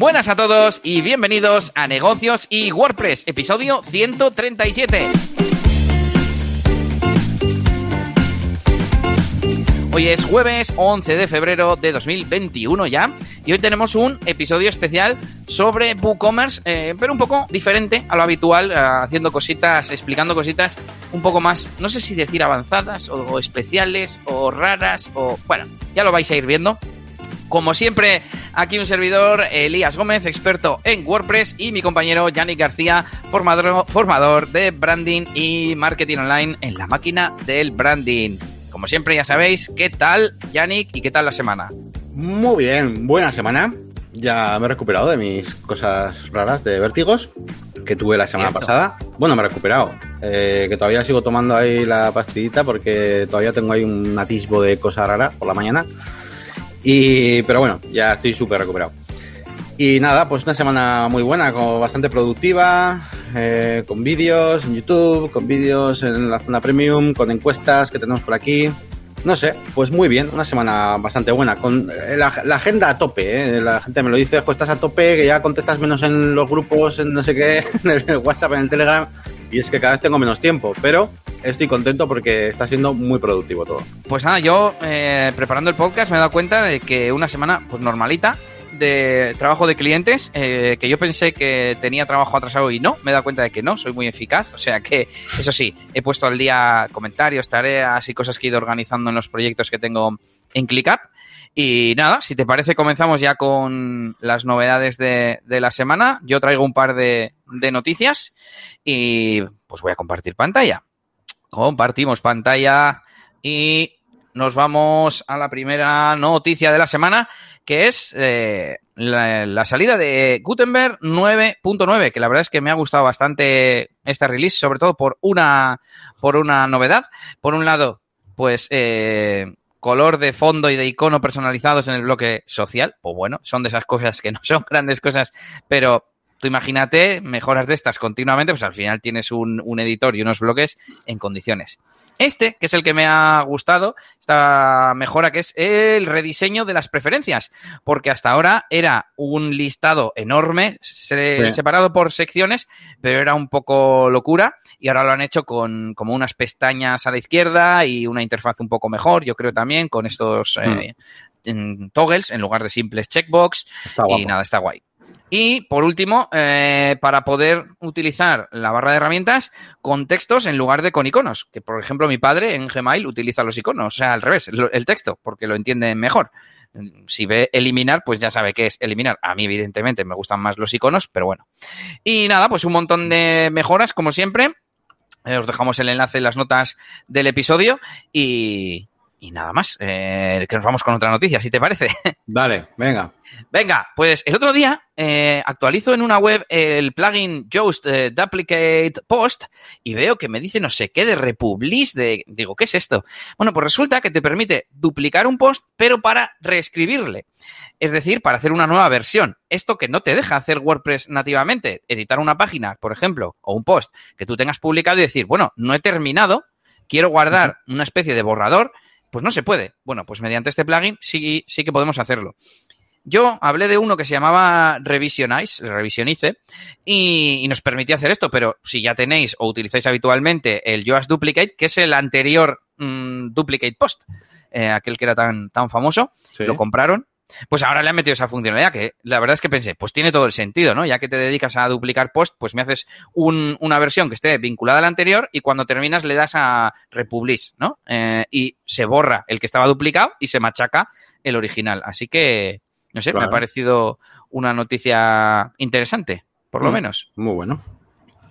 Buenas a todos y bienvenidos a Negocios y WordPress, episodio 137. Hoy es jueves 11 de febrero de 2021 ya y hoy tenemos un episodio especial sobre WooCommerce, eh, pero un poco diferente a lo habitual, eh, haciendo cositas, explicando cositas un poco más, no sé si decir avanzadas o especiales o raras o bueno, ya lo vais a ir viendo. Como siempre, aquí un servidor, Elías Gómez, experto en WordPress, y mi compañero Yannick García, formador, formador de branding y marketing online en la máquina del branding. Como siempre, ya sabéis, ¿qué tal, Yannick, y qué tal la semana? Muy bien, buena semana. Ya me he recuperado de mis cosas raras de vértigos que tuve la semana pasada. Bueno, me he recuperado. Eh, que todavía sigo tomando ahí la pastillita porque todavía tengo ahí un atisbo de cosa rara por la mañana. Y, pero bueno, ya estoy súper recuperado. Y nada, pues una semana muy buena, como bastante productiva, eh, con vídeos en YouTube, con vídeos en la zona premium, con encuestas que tenemos por aquí. No sé, pues muy bien, una semana bastante buena, con eh, la, agenda a tope, ¿eh? la gente me lo dice, pues estás a tope, que ya contestas menos en los grupos, en no sé qué, en el WhatsApp, en el Telegram, y es que cada vez tengo menos tiempo, pero estoy contento porque está siendo muy productivo todo. Pues nada, yo eh, preparando el podcast me he dado cuenta de que una semana pues normalita, de trabajo de clientes eh, que yo pensé que tenía trabajo atrasado y no, me he dado cuenta de que no, soy muy eficaz. O sea que, eso sí, he puesto al día comentarios, tareas y cosas que he ido organizando en los proyectos que tengo en ClickUp. Y nada, si te parece, comenzamos ya con las novedades de, la semana. Yo traigo un par de, de noticias y pues voy a compartir pantalla. Compartimos pantalla y nos vamos a la primera noticia de la semana, que es eh, la, salida de Gutenberg 9.9, que la verdad es que me ha gustado bastante esta release, sobre todo por una, por una novedad. Por un lado, pues eh, color de fondo y de icono personalizados en el bloque social. Pues bueno, son de esas cosas que no son grandes cosas, pero tú imagínate mejoras de estas continuamente, pues al final tienes un, un editor y unos bloques en condiciones. Este, que es el que me ha gustado, esta mejora que es el rediseño de las preferencias, porque hasta ahora era un listado enorme, separado por secciones, pero era un poco locura y ahora lo han hecho con como unas pestañas a la izquierda y una interfaz un poco mejor, yo creo también, con estos eh, mm. toggles en lugar de simples checkbox y nada, está guay. Y por último, eh, para poder utilizar la barra de herramientas con textos en lugar de con iconos, que por ejemplo mi padre en Gmail utiliza los iconos, o sea, al revés, el texto, porque lo entiende mejor. Si ve eliminar, pues ya sabe qué es eliminar. A mí, evidentemente, me gustan más los iconos, pero bueno. Y nada, pues un montón de mejoras, como siempre. Eh, os dejamos el enlace en las notas del episodio y, y nada más, eh, que nos vamos con otra noticia, si te parece. Dale, venga. Venga, pues el otro día eh, actualizo en una web el plugin Just eh, Duplicate Post y veo que me dice no sé qué de Republish, de, digo, ¿qué es esto? Bueno, pues resulta que te permite duplicar un post, pero para reescribirle. Es decir, para hacer una nueva versión. Esto que no te deja hacer WordPress nativamente, editar una página, por ejemplo, o un post que tú tengas publicado y decir, bueno, no he terminado, quiero guardar una especie de borrador pues no se puede. Bueno, pues mediante este plugin sí, sí que podemos hacerlo. Yo hablé de uno que se llamaba Revisionize, Revisionice, y, nos permitía hacer esto, pero si ya tenéis o utilizáis habitualmente el Yoast Duplicate, que es el anterior mm, Duplicate Post, eh, aquel que era tan, tan famoso, lo compraron pues ahora le han metido esa funcionalidad que la verdad es que pensé, pues tiene todo el sentido, ¿no? Ya que te dedicas a duplicar post, pues me haces una versión que esté vinculada a la anterior y cuando terminas le das a republish, ¿no? Eh, y se borra el que estaba duplicado y se machaca el original. Así que, no sé, me ha parecido una noticia interesante, por lo mm, menos. Muy bueno.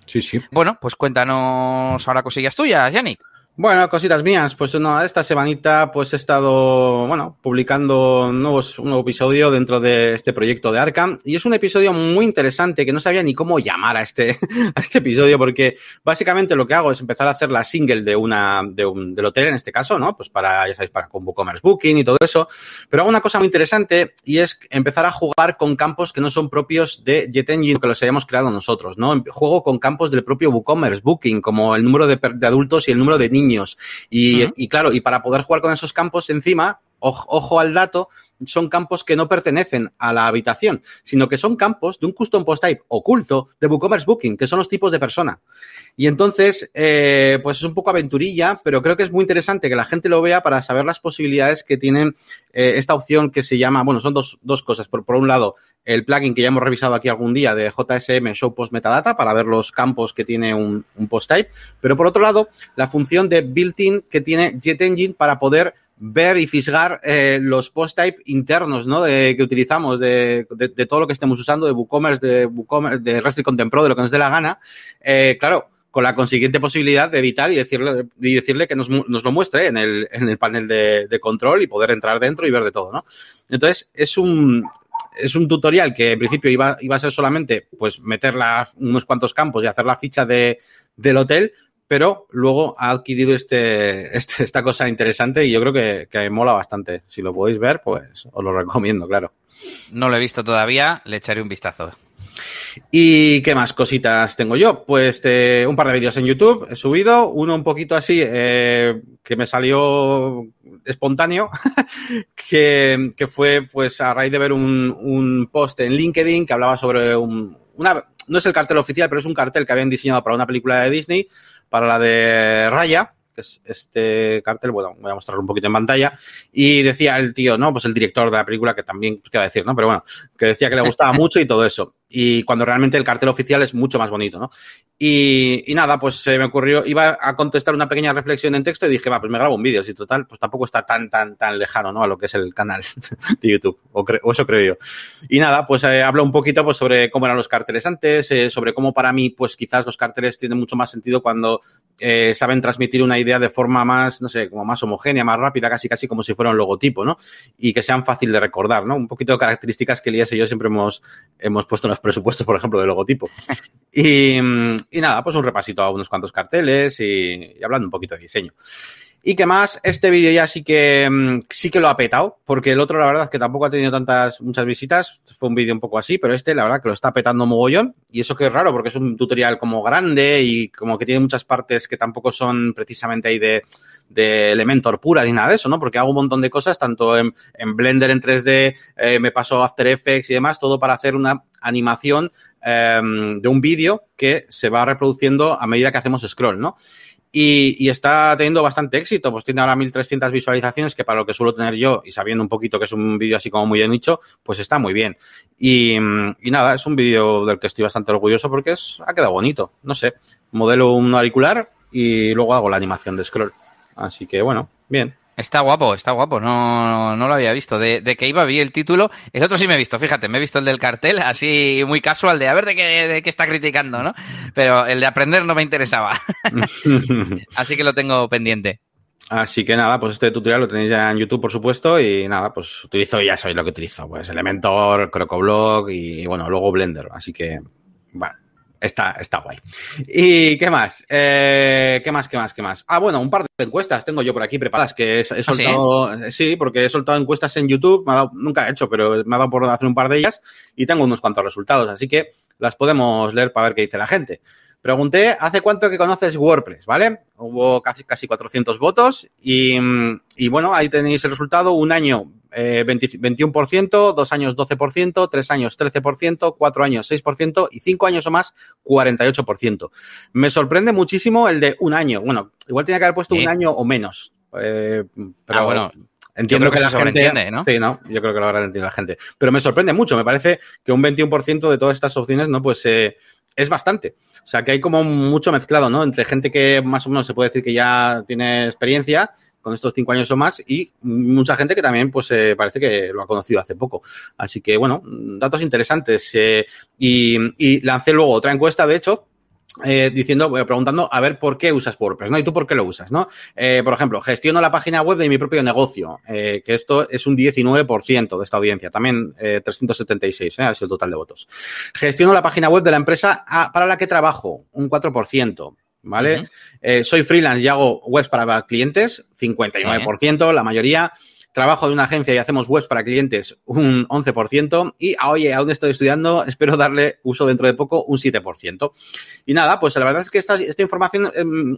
Sí, sí. Bueno, pues cuéntanos ahora cosillas tuyas, Yannick. Bueno, cositas mías. Pues no, esta semanita pues he estado, bueno, publicando nuevos, un nuevo episodio dentro de este proyecto de Arkham. Y es un episodio muy interesante que no sabía ni cómo llamar a este, a este episodio porque básicamente lo que hago es empezar a hacer la single de una, de un, del hotel en este caso, ¿no? Pues para, ya sabéis, para con WooCommerce Booking y todo eso. Pero hago una cosa muy interesante y es empezar a jugar con campos que no son propios de JetEngine, que los hayamos creado nosotros, ¿no? Juego con campos del propio WooCommerce Booking, como el número de, de adultos y el número de niños y, claro, y para poder jugar con esos campos encima, ojo al dato, son campos que no pertenecen a la habitación, sino que son campos de un custom post type oculto de WooCommerce Booking, que son los tipos de persona. Y entonces, eh, pues es un poco aventurilla, pero creo que es muy interesante que la gente lo vea para saber las posibilidades que tienen eh, esta opción que se llama, bueno, son dos, dos cosas. Por, por un lado, el plugin que ya hemos revisado aquí algún día de JSM Show Post Metadata para ver los campos que tiene un, un post type, pero por otro lado, la función de built-in que tiene JetEngine para poder ver y fisgar eh, los post-type internos ¿no? de, que utilizamos, de, de, de, todo lo que estemos usando, de WooCommerce, de WooCommerce, de Restrict Content Pro, de lo que nos dé la gana. Eh, claro, con la consiguiente posibilidad de editar y decirle, y decirle que nos, nos lo muestre en el, en el panel de, de, control y poder entrar dentro y ver de todo, ¿no? Entonces, es un, es un tutorial que en principio iba, iba a ser solamente, pues, meter unos cuantos campos y hacer la ficha de, del hotel, pero luego ha adquirido este, este, esta cosa interesante y yo creo que, que mola bastante. Si lo podéis ver, pues os lo recomiendo, claro. No lo he visto todavía, le echaré un vistazo. ¿Y qué más cositas tengo yo? Pues eh, un par de vídeos en YouTube he subido, uno un poquito así eh, que me salió espontáneo, que, que, fue pues a raíz de ver un, un post en LinkedIn que hablaba sobre un, una, no es el cartel oficial, pero es un cartel que habían diseñado para una película de Disney, para la de Raya, que es este cartel, bueno, voy a mostrarlo un poquito en pantalla, y decía el tío, ¿no? Pues el director de la película, que también, pues, qué va a decir, ¿no? Pero bueno, que decía que le gustaba mucho y todo eso. Y cuando realmente el cartel oficial es mucho más bonito, ¿no? Y, y nada, pues se me ocurrió, iba a contestar una pequeña reflexión en texto y dije, va, pues me grabo un vídeo, si total, pues tampoco está tan, tan, tan lejano, ¿no? A lo que es el canal de YouTube, o, o eso creo yo. Y nada, pues eh, hablo un poquito pues sobre cómo eran los carteles antes, eh, sobre cómo para mí, pues quizás los carteles tienen mucho más sentido cuando eh, saben transmitir una idea de forma más, no sé, como más homogénea, más rápida, casi casi como si fuera un logotipo, ¿no? Y que sean fácil de recordar, ¿no? Un poquito de características que Elías y yo siempre hemos, hemos puesto en los presupuestos, por ejemplo, del logotipo. Y, y, nada, pues un repasito a unos cuantos carteles y, hablando un poquito de diseño. Y que más, este vídeo ya sí que sí que lo ha petado, porque el otro la verdad que tampoco ha tenido tantas, muchas visitas, fue un vídeo un poco así, pero este la verdad que lo está petando mogollón, y eso que es raro, porque es un tutorial como grande y como que tiene muchas partes que tampoco son precisamente ahí de, de Elementor pura ni nada de eso, ¿no? Porque hago un montón de cosas, tanto en, en Blender en 3D, eh, me paso After Effects y demás, todo para hacer una animación eh, de un vídeo que se va reproduciendo a medida que hacemos scroll, ¿no? Y, y, está teniendo bastante éxito, pues tiene ahora 1300 visualizaciones, que para lo que suelo tener yo y sabiendo un poquito que es un vídeo así como muy de nicho, pues está muy bien. Y, y nada, es un vídeo del que estoy bastante orgulloso porque es, ha quedado bonito, no sé, modelo un auricular y luego hago la animación de scroll. Así que bueno, bien. Está guapo, está guapo, no, no lo había visto. De, de, que iba, vi el título. El otro sí me he visto, fíjate, me he visto el del cartel, así muy casual, de a ver de qué, de qué está criticando, ¿no? Pero el de aprender no me interesaba. así que lo tengo pendiente. Así que nada, pues este tutorial lo tenéis ya en YouTube, por supuesto, y nada, pues utilizo, ya sabéis lo que utilizo, pues Elementor, Crocoblock y, bueno, luego Blender. Así que, bueno, Está, está guay. ¿Y qué más? Eh, ¿Qué más, qué más, qué más? Ah, bueno, un par de encuestas tengo yo por aquí preparadas que he, he soltado. ¿Ah, sí? sí? porque he soltado encuestas en YouTube. Me ha dado, nunca he hecho, pero me ha dado por hacer un par de ellas y tengo unos cuantos resultados. Así que las podemos leer para ver qué dice la gente. Pregunté, ¿hace cuánto que conoces WordPress? ¿Vale? Hubo casi, casi 400 votos y, y bueno, ahí tenéis el resultado. Un año eh, 20, 21%, dos años 12%, tres años 13%, cuatro años 6% y cinco años o más 48%. Me sorprende muchísimo el de un año. Bueno, igual tenía que haber puesto ¿Sí? un año o menos. Eh, pero ah, bueno. Entiendo que, que, la gente, ¿no? Sí, no, yo creo que lo habrá entendido la gente. Pero me sorprende mucho, me parece que un 21% de todas estas opciones, ¿no? Pues eh, es bastante. O sea, que hay como mucho mezclado, ¿no? Entre gente que más o menos se puede decir que ya tiene experiencia con estos cinco años o más y mucha gente que también pues eh, parece que lo ha conocido hace poco. Así que bueno, datos interesantes. Eh, y, y, lancé luego otra encuesta, de hecho, eh, diciendo, preguntando a ver por qué usas WordPress, ¿no? Y tú por qué lo usas, ¿no? Eh, por ejemplo, gestiono la página web de mi propio negocio, eh, que esto es un 19% de esta audiencia, también 376, ¿eh? Ha sido el total de votos. Gestiono la página web de la empresa a, para la que trabajo, un 4%. ¿Vale? Uh -huh. eh, soy freelance y hago webs para clientes, 59%, uh -huh. la mayoría. Trabajo de una agencia y hacemos webs para clientes, un 11%. Y, ah, oye, aún estoy estudiando, espero darle uso dentro de poco, un 7%. Y nada, pues la verdad es que esta, esta información eh,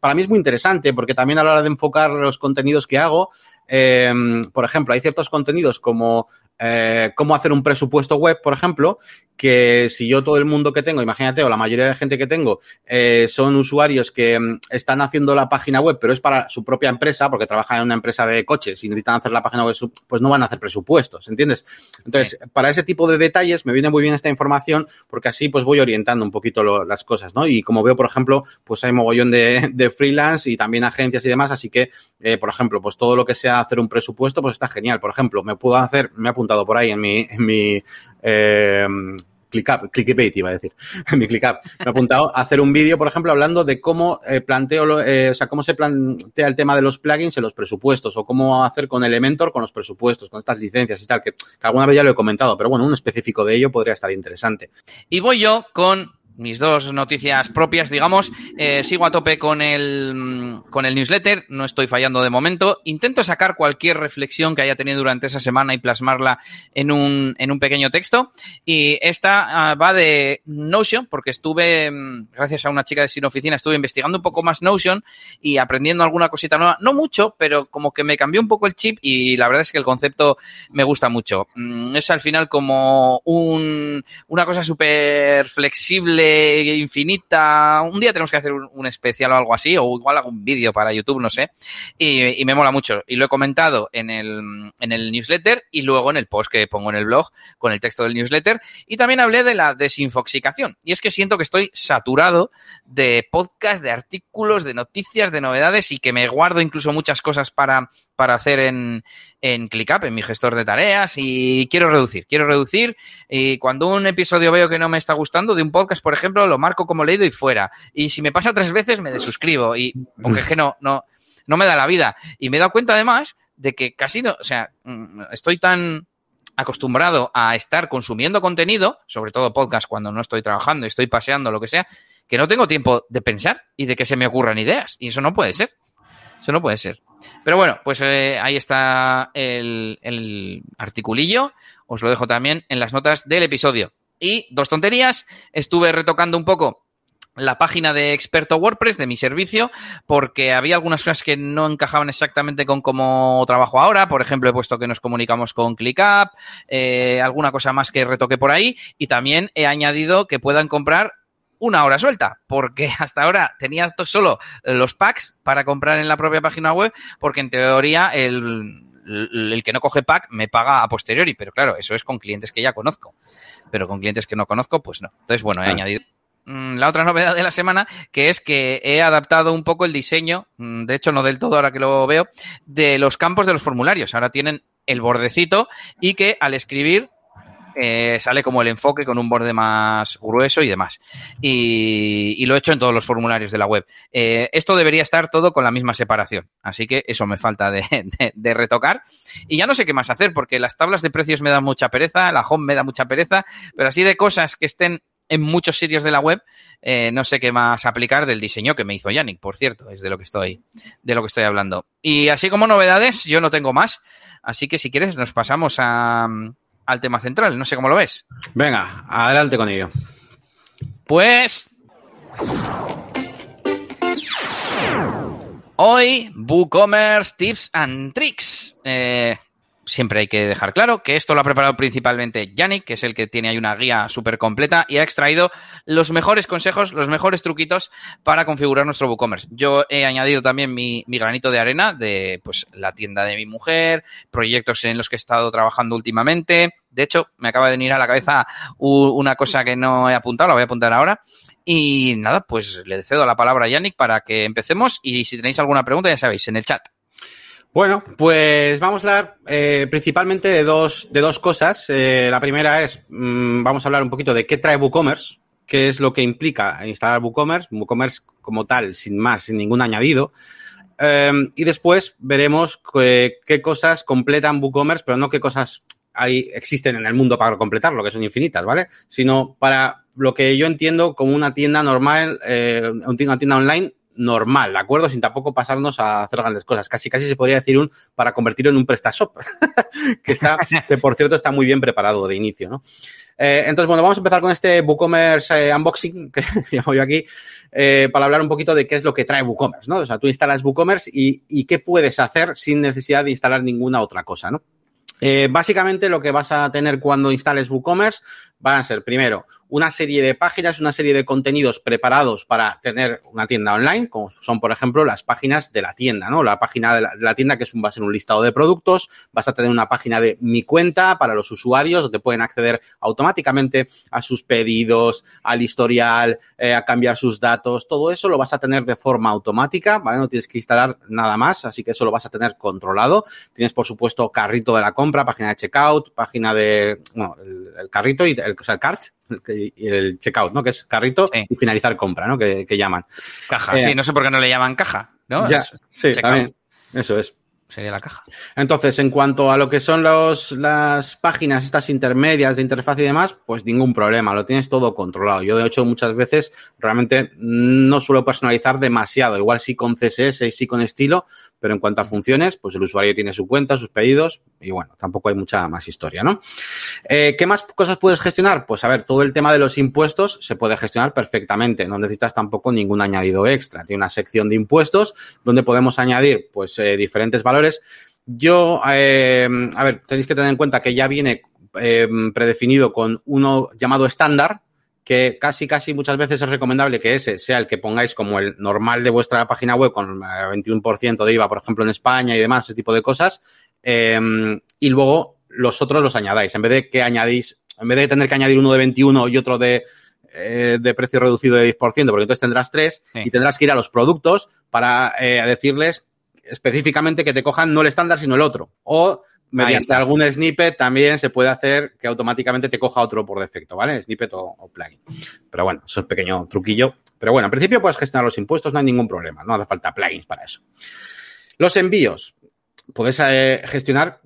para mí es muy interesante porque también a la hora de enfocar los contenidos que hago, eh, por ejemplo, hay ciertos contenidos como eh, cómo hacer un presupuesto web, por ejemplo, que si yo todo el mundo que tengo, imagínate, o la mayoría de gente que tengo, eh, son usuarios que mm, están haciendo la página web, pero es para su propia empresa, porque trabajan en una empresa de coches y necesitan hacer la página web, pues no van a hacer presupuestos, ¿entiendes? Entonces, para ese tipo de detalles me viene muy bien esta información, porque así pues voy orientando un poquito lo, las cosas, ¿no? Y como veo, por ejemplo, pues hay mogollón de, de freelance y también agencias y demás, así que, eh, por ejemplo, pues todo lo que sea hacer un presupuesto, pues está genial. Por ejemplo, me puedo hacer, me he apuntado por ahí en mi, en mi eh, ClickUp, ClickBait iba a decir, mi ClickUp. Me he apuntado a hacer un vídeo, por ejemplo, hablando de cómo eh, planteo, eh, o sea, cómo se plantea el tema de los plugins en los presupuestos o cómo hacer con Elementor con los presupuestos, con estas licencias y tal, que alguna vez ya lo he comentado, pero bueno, un específico de ello podría estar interesante. Y voy yo con mis dos noticias propias, digamos. Eh, sigo a tope con el, con el newsletter, no estoy fallando de momento. Intento sacar cualquier reflexión que haya tenido durante esa semana y plasmarla en un, en un pequeño texto. Y esta uh, va de Notion, porque estuve, mm, gracias a una chica de Sin Oficina, estuve investigando un poco más Notion y aprendiendo alguna cosita nueva. No mucho, pero como que me cambió un poco el chip y la verdad es que el concepto me gusta mucho. Mm, es al final como un, una cosa súper flexible infinita. Un día tenemos que hacer un, especial o algo así, o igual algún vídeo para YouTube, no sé. Y, me mola mucho. Y lo he comentado en el, en el newsletter y luego en el post que pongo en el blog con el texto del newsletter. Y también hablé de la desinfoxicación. Y es que siento que estoy saturado de podcast, de artículos, de noticias, de novedades y que me guardo incluso muchas cosas para, para hacer en, en ClickUp, en mi gestor de tareas, y quiero reducir, quiero reducir. Y cuando un episodio veo que no me está gustando de un podcast, por ejemplo, lo marco como leído y fuera. Y si me pasa tres veces, me desuscribo. Y porque es que no, no, no me da la vida. Y me he dado cuenta además de que casi no, o sea, mm, estoy tan acostumbrado a estar consumiendo contenido, sobre todo podcast cuando no estoy trabajando, estoy paseando, lo que sea, que no tengo tiempo de pensar y de que se me ocurran ideas. Y eso no puede ser. No puede ser. Pero bueno, pues eh, ahí está el, articulillo. Os lo dejo también en las notas del episodio. Y dos tonterías. Estuve retocando un poco la página de experto WordPress de mi servicio porque había algunas cosas que no encajaban exactamente con cómo trabajo ahora. Por ejemplo, he puesto que nos comunicamos con ClickUp, eh, alguna cosa más que retoque por ahí y también he añadido que puedan comprar una hora suelta, porque hasta ahora tenía solo los packs para comprar en la propia página web, porque en teoría el, el que no coge pack me paga a posteriori, pero claro, eso es con clientes que ya conozco, pero con clientes que no conozco, pues no. Entonces, bueno, he ah. añadido la otra novedad de la semana, que es que he adaptado un poco el diseño, de hecho no del todo ahora que lo veo, de los campos de los formularios. Ahora tienen el bordecito y que al escribir eh, sale como el enfoque con un borde más grueso y demás. Y, lo he hecho en todos los formularios de la web. Eh, esto debería estar todo con la misma separación, así que eso me falta de, retocar. Y ya no sé qué más hacer, porque las tablas de precios me dan mucha pereza, la home me da mucha pereza, pero así de cosas que estén en muchos sitios de la web, eh, no sé qué más aplicar del diseño que me hizo Yannick, por cierto, es de lo que estoy, de lo que estoy hablando. Y así como novedades, yo no tengo más, así que si quieres nos pasamos a, al tema central, no sé cómo lo ves. Venga, adelante con ello. Pues hoy WooCommerce Tips and Tricks. Eh, siempre hay que dejar claro que esto lo ha preparado principalmente Yannick, que es el que tiene ahí una guía súper completa y ha extraído los mejores consejos, los mejores truquitos para configurar nuestro WooCommerce. Yo he añadido también mi, mi, granito de arena de pues la tienda de mi mujer, proyectos en los que he estado trabajando últimamente. De hecho, me acaba de venir a la cabeza una cosa que no he apuntado, la voy a apuntar ahora. Y nada, pues le cedo la palabra a Yannick para que empecemos y si tenéis alguna pregunta ya sabéis, en el chat. Bueno, pues vamos a hablar eh, principalmente de dos, de dos cosas. Eh, la primera es, mmm, vamos a hablar un poquito de qué trae WooCommerce, qué es lo que implica instalar WooCommerce, WooCommerce como tal, sin más, sin ningún añadido. Eh, y después veremos qué, qué cosas completan WooCommerce, pero no qué cosas hay, existen en el mundo para completarlo, que son infinitas, ¿vale? Sino para lo que yo entiendo como una tienda normal, eh, una tienda online normal, ¿de acuerdo? Sin tampoco pasarnos a hacer grandes cosas. Casi, casi se podría decir un para convertirlo en un PrestaShop, que está, que por cierto está muy bien preparado de inicio, ¿no? Eh, entonces, bueno, vamos a empezar con este WooCommerce eh, unboxing que llamo yo aquí, eh, para hablar un poquito de qué es lo que trae WooCommerce, ¿no? O sea, tú instalas WooCommerce y, y qué puedes hacer sin necesidad de instalar ninguna otra cosa, ¿no? Básicamente lo que vas a tener cuando instales WooCommerce van a ser primero una serie de páginas, una serie de contenidos preparados para tener una tienda online, como son, por ejemplo, las páginas de la tienda, ¿no? La página de la, tienda que es un, va a ser un listado de productos, vas a tener una página de mi cuenta para los usuarios, donde pueden acceder automáticamente a sus pedidos, al historial, eh, a cambiar sus datos, todo eso lo vas a tener de forma automática, ¿vale? No tienes que instalar nada más, así que eso lo vas a tener controlado. Tienes, por supuesto, carrito de la compra, página de checkout, página de, bueno, el, carrito y el, o el cart, el checkout, ¿no? Que es carrito sí. y finalizar compra, ¿no? Que, que llaman. Caja, eh, sí, no sé por qué no le llaman caja, ¿no? Ya, sí, también. Eso es. Sería la caja. Entonces, en cuanto a lo que son los, las páginas, estas intermedias de interfaz y demás, pues ningún problema, lo tienes todo controlado. Yo, de hecho, muchas veces realmente no suelo personalizar demasiado. Igual sí con CSS y sí con estilo, pero en cuanto a funciones, pues el usuario tiene su cuenta, sus pedidos y bueno, tampoco hay mucha más historia, ¿no? Eh, ¿Qué más cosas puedes gestionar? Pues a ver, todo el tema de los impuestos se puede gestionar perfectamente, no necesitas tampoco ningún añadido extra. Tiene una sección de impuestos donde podemos añadir pues eh, diferentes valores. Yo, eh, a ver, tenéis que tener en cuenta que ya viene predefinido con uno llamado estándar, que casi, casi muchas veces es recomendable que ese sea el que pongáis como el normal de vuestra página web con 21% de IVA, por ejemplo, en España y demás, ese tipo de cosas. Eh, y luego los otros los añadáis. En vez de que añadís, en vez de tener que añadir uno de 21 y otro de, eh, de precio reducido de 10%, porque entonces tendrás tres sí. y tendrás que ir a los productos para eh, decirles específicamente que te cojan no el estándar, sino el otro. O mediante algún snippet también se puede hacer que automáticamente te coja otro por defecto, ¿vale? Snippet o, o, plugin. Pero bueno, eso es pequeño truquillo. Pero bueno, en principio puedes gestionar los impuestos, no hay ningún problema, no hace falta plugins para eso. Los envíos. Puedes eh, gestionar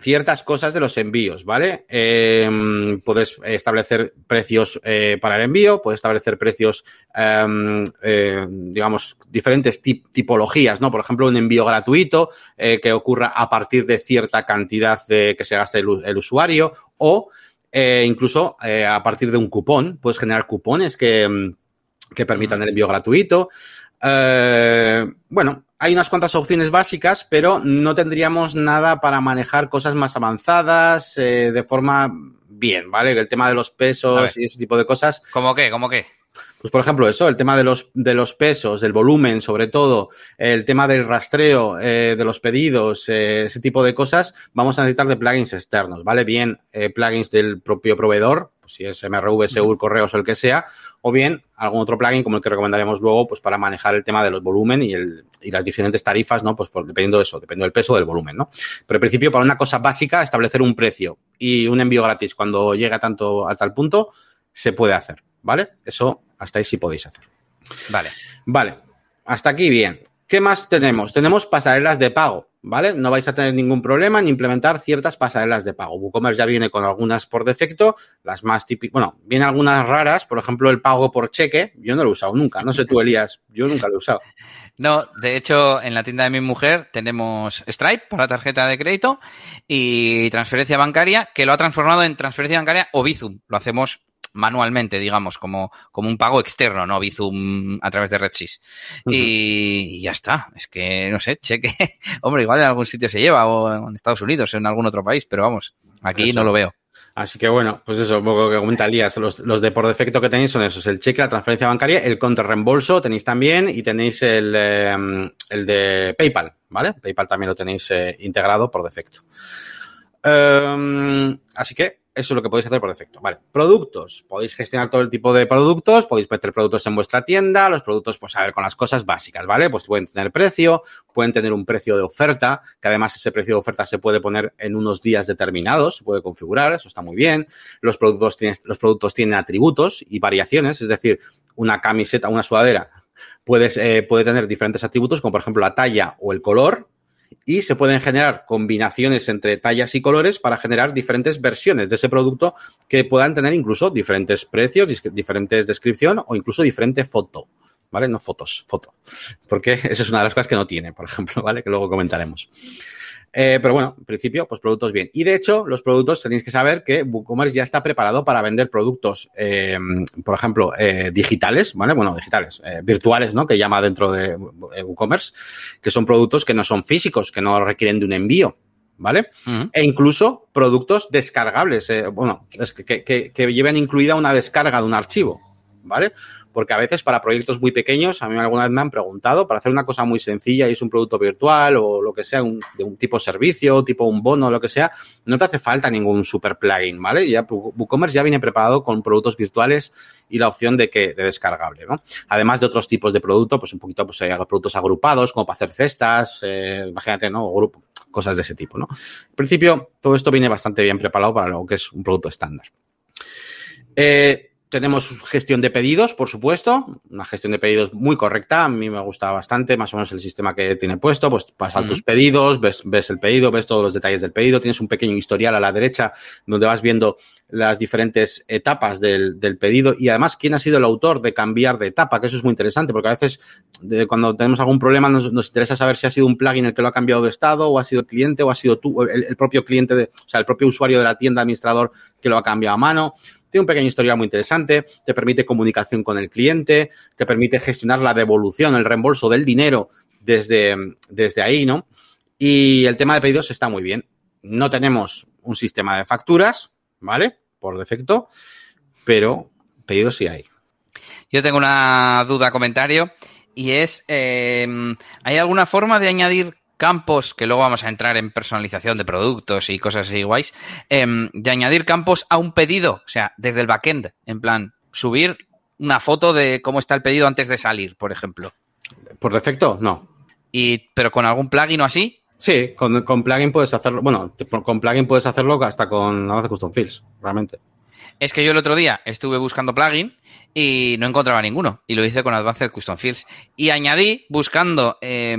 ciertas cosas de los envíos, ¿vale? Eh, puedes establecer precios eh, para el envío, puedes establecer precios, eh, eh digamos, diferentes tip tipologías, ¿no? Por ejemplo, un envío gratuito eh, que ocurra a partir de cierta cantidad de, que se gaste el, el usuario o incluso a partir de un cupón. Puedes generar cupones que, que permitan el envío gratuito. Bueno, hay unas cuantas opciones básicas, pero no tendríamos nada para manejar cosas más avanzadas eh, de forma bien, ¿vale? El tema de los pesos y ese tipo de cosas. ¿Cómo qué? ¿Cómo qué? Pues, por ejemplo, eso, el tema de los, de los pesos, del volumen, sobre todo, el tema del rastreo eh, de los pedidos, eh, ese tipo de cosas, vamos a necesitar de plugins externos, ¿vale? Bien eh, plugins del propio proveedor, pues si es MRV, Segur, Correos o el que sea, o bien algún otro plugin como el que recomendaríamos luego, pues para manejar el tema de los volumen y, el, y las diferentes tarifas, ¿no? Pues por, dependiendo de eso, dependiendo del peso del volumen, ¿no? Pero en principio, para una cosa básica, establecer un precio y un envío gratis cuando llega tanto a tal punto, se puede hacer, ¿vale? Eso hasta ahí sí podéis hacer. Vale. Vale. Hasta aquí bien. ¿Qué más tenemos? Tenemos pasarelas de pago, ¿vale? No vais a tener ningún problema en implementar ciertas pasarelas de pago. WooCommerce ya viene con algunas por defecto, las más típicas, bueno, vienen algunas raras, por ejemplo, el pago por cheque, yo no lo he usado nunca, no sé tú, Elías, yo nunca lo he usado. No, de hecho, en la tienda de mi mujer tenemos Stripe para tarjeta de crédito y transferencia bancaria, que lo ha transformado en transferencia bancaria o Bizum. Lo hacemos manualmente, digamos, como, como un pago externo, ¿no? Bizum a través de RedSys. Uh -huh. y, y, ya está. Es que, no sé, cheque. Hombre, igual en algún sitio se lleva, o en Estados Unidos, o en algún otro país, pero vamos, aquí eso. no lo veo. Así que bueno, pues eso, un poco que comenta Lías, los, los, de por defecto que tenéis son esos, el cheque, la transferencia bancaria, el reembolso tenéis también y tenéis el, eh, el de PayPal, ¿vale? PayPal también lo tenéis eh, integrado por defecto. Um, así que eso es lo que podéis hacer por defecto. Vale. Productos. Podéis gestionar todo el tipo de productos. Podéis meter productos en vuestra tienda. Los productos, pues a ver, con las cosas básicas, ¿vale? Pues pueden tener precio, pueden tener un precio de oferta, que además ese precio de oferta se puede poner en unos días determinados, se puede configurar, eso está muy bien. Los productos tienen, los productos tienen atributos y variaciones, es decir, una camiseta, una sudadera puedes, eh, puede tener diferentes atributos, como por ejemplo la talla o el color, y se pueden generar combinaciones entre tallas y colores para generar diferentes versiones de ese producto que puedan tener incluso diferentes precios, diferentes descripción o incluso diferente foto. ¿vale? No fotos, foto. Porque esa es una de las cosas que no tiene, por ejemplo, ¿vale? Que luego comentaremos. Eh, pero bueno, en principio, pues productos bien. Y de hecho, los productos tenéis que saber que WooCommerce ya está preparado para vender productos, eh, por ejemplo, eh, digitales, ¿vale? Bueno, digitales, virtuales, ¿no? Que llama dentro de WooCommerce, que son productos que no son físicos, que no requieren de un envío, ¿vale? Uh -huh. E incluso productos descargables, bueno, que, que, que, lleven incluida una descarga de un archivo, ¿vale? Porque a veces para proyectos muy pequeños, a mí alguna vez me han preguntado, para hacer una cosa muy sencilla y es un producto virtual o lo que sea, de un tipo servicio, tipo un bono, lo que sea, no te hace falta ningún super plugin, ¿vale? Ya WooCommerce ya viene preparado con productos virtuales y la opción de que de descargable, ¿no? Además de otros tipos de producto, pues un poquito, pues hay productos agrupados, como para hacer cestas, eh, imagínate, ¿no? O grupo, cosas de ese tipo, ¿no? En principio, todo esto viene bastante bien preparado para lo que es un producto estándar. Eh, tenemos gestión de pedidos, por supuesto, una gestión de pedidos muy correcta, a mí me gusta bastante, más o menos el sistema que tiene puesto, pues pasas uh -huh. tus pedidos, ves, ves el pedido, ves todos los detalles del pedido, tienes un pequeño historial a la derecha donde vas viendo las diferentes etapas del, del, pedido y además quién ha sido el autor de cambiar de etapa, que eso es muy interesante porque a veces de, cuando tenemos algún problema nos, nos, interesa saber si ha sido un plugin el que lo ha cambiado de estado o ha sido el cliente o ha sido tú, el, el propio cliente, de, o sea, el propio usuario de la tienda administrador que lo ha cambiado a mano tiene un pequeño historial muy interesante, te permite comunicación con el cliente, te permite gestionar la devolución, el reembolso del dinero desde, desde ahí, ¿no? Y el tema de pedidos está muy bien. No tenemos un sistema de facturas, ¿vale? Por defecto, pero pedidos sí hay. Yo tengo una duda, comentario, y es, eh, ¿hay alguna forma de añadir campos, que luego vamos a entrar en personalización de productos y cosas así guays, eh, de añadir campos a un pedido, o sea, desde el backend, en plan, subir una foto de cómo está el pedido antes de salir, por ejemplo. Por defecto, no. Y, pero con algún plugin o así. Sí, con, con plugin puedes hacerlo, bueno, con plugin puedes hacerlo hasta con Avance Custom Fields, realmente. Es que yo el otro día estuve buscando plugin y no encontraba ninguno. Y lo hice con Advanced Custom Fields. Y añadí, buscando eh,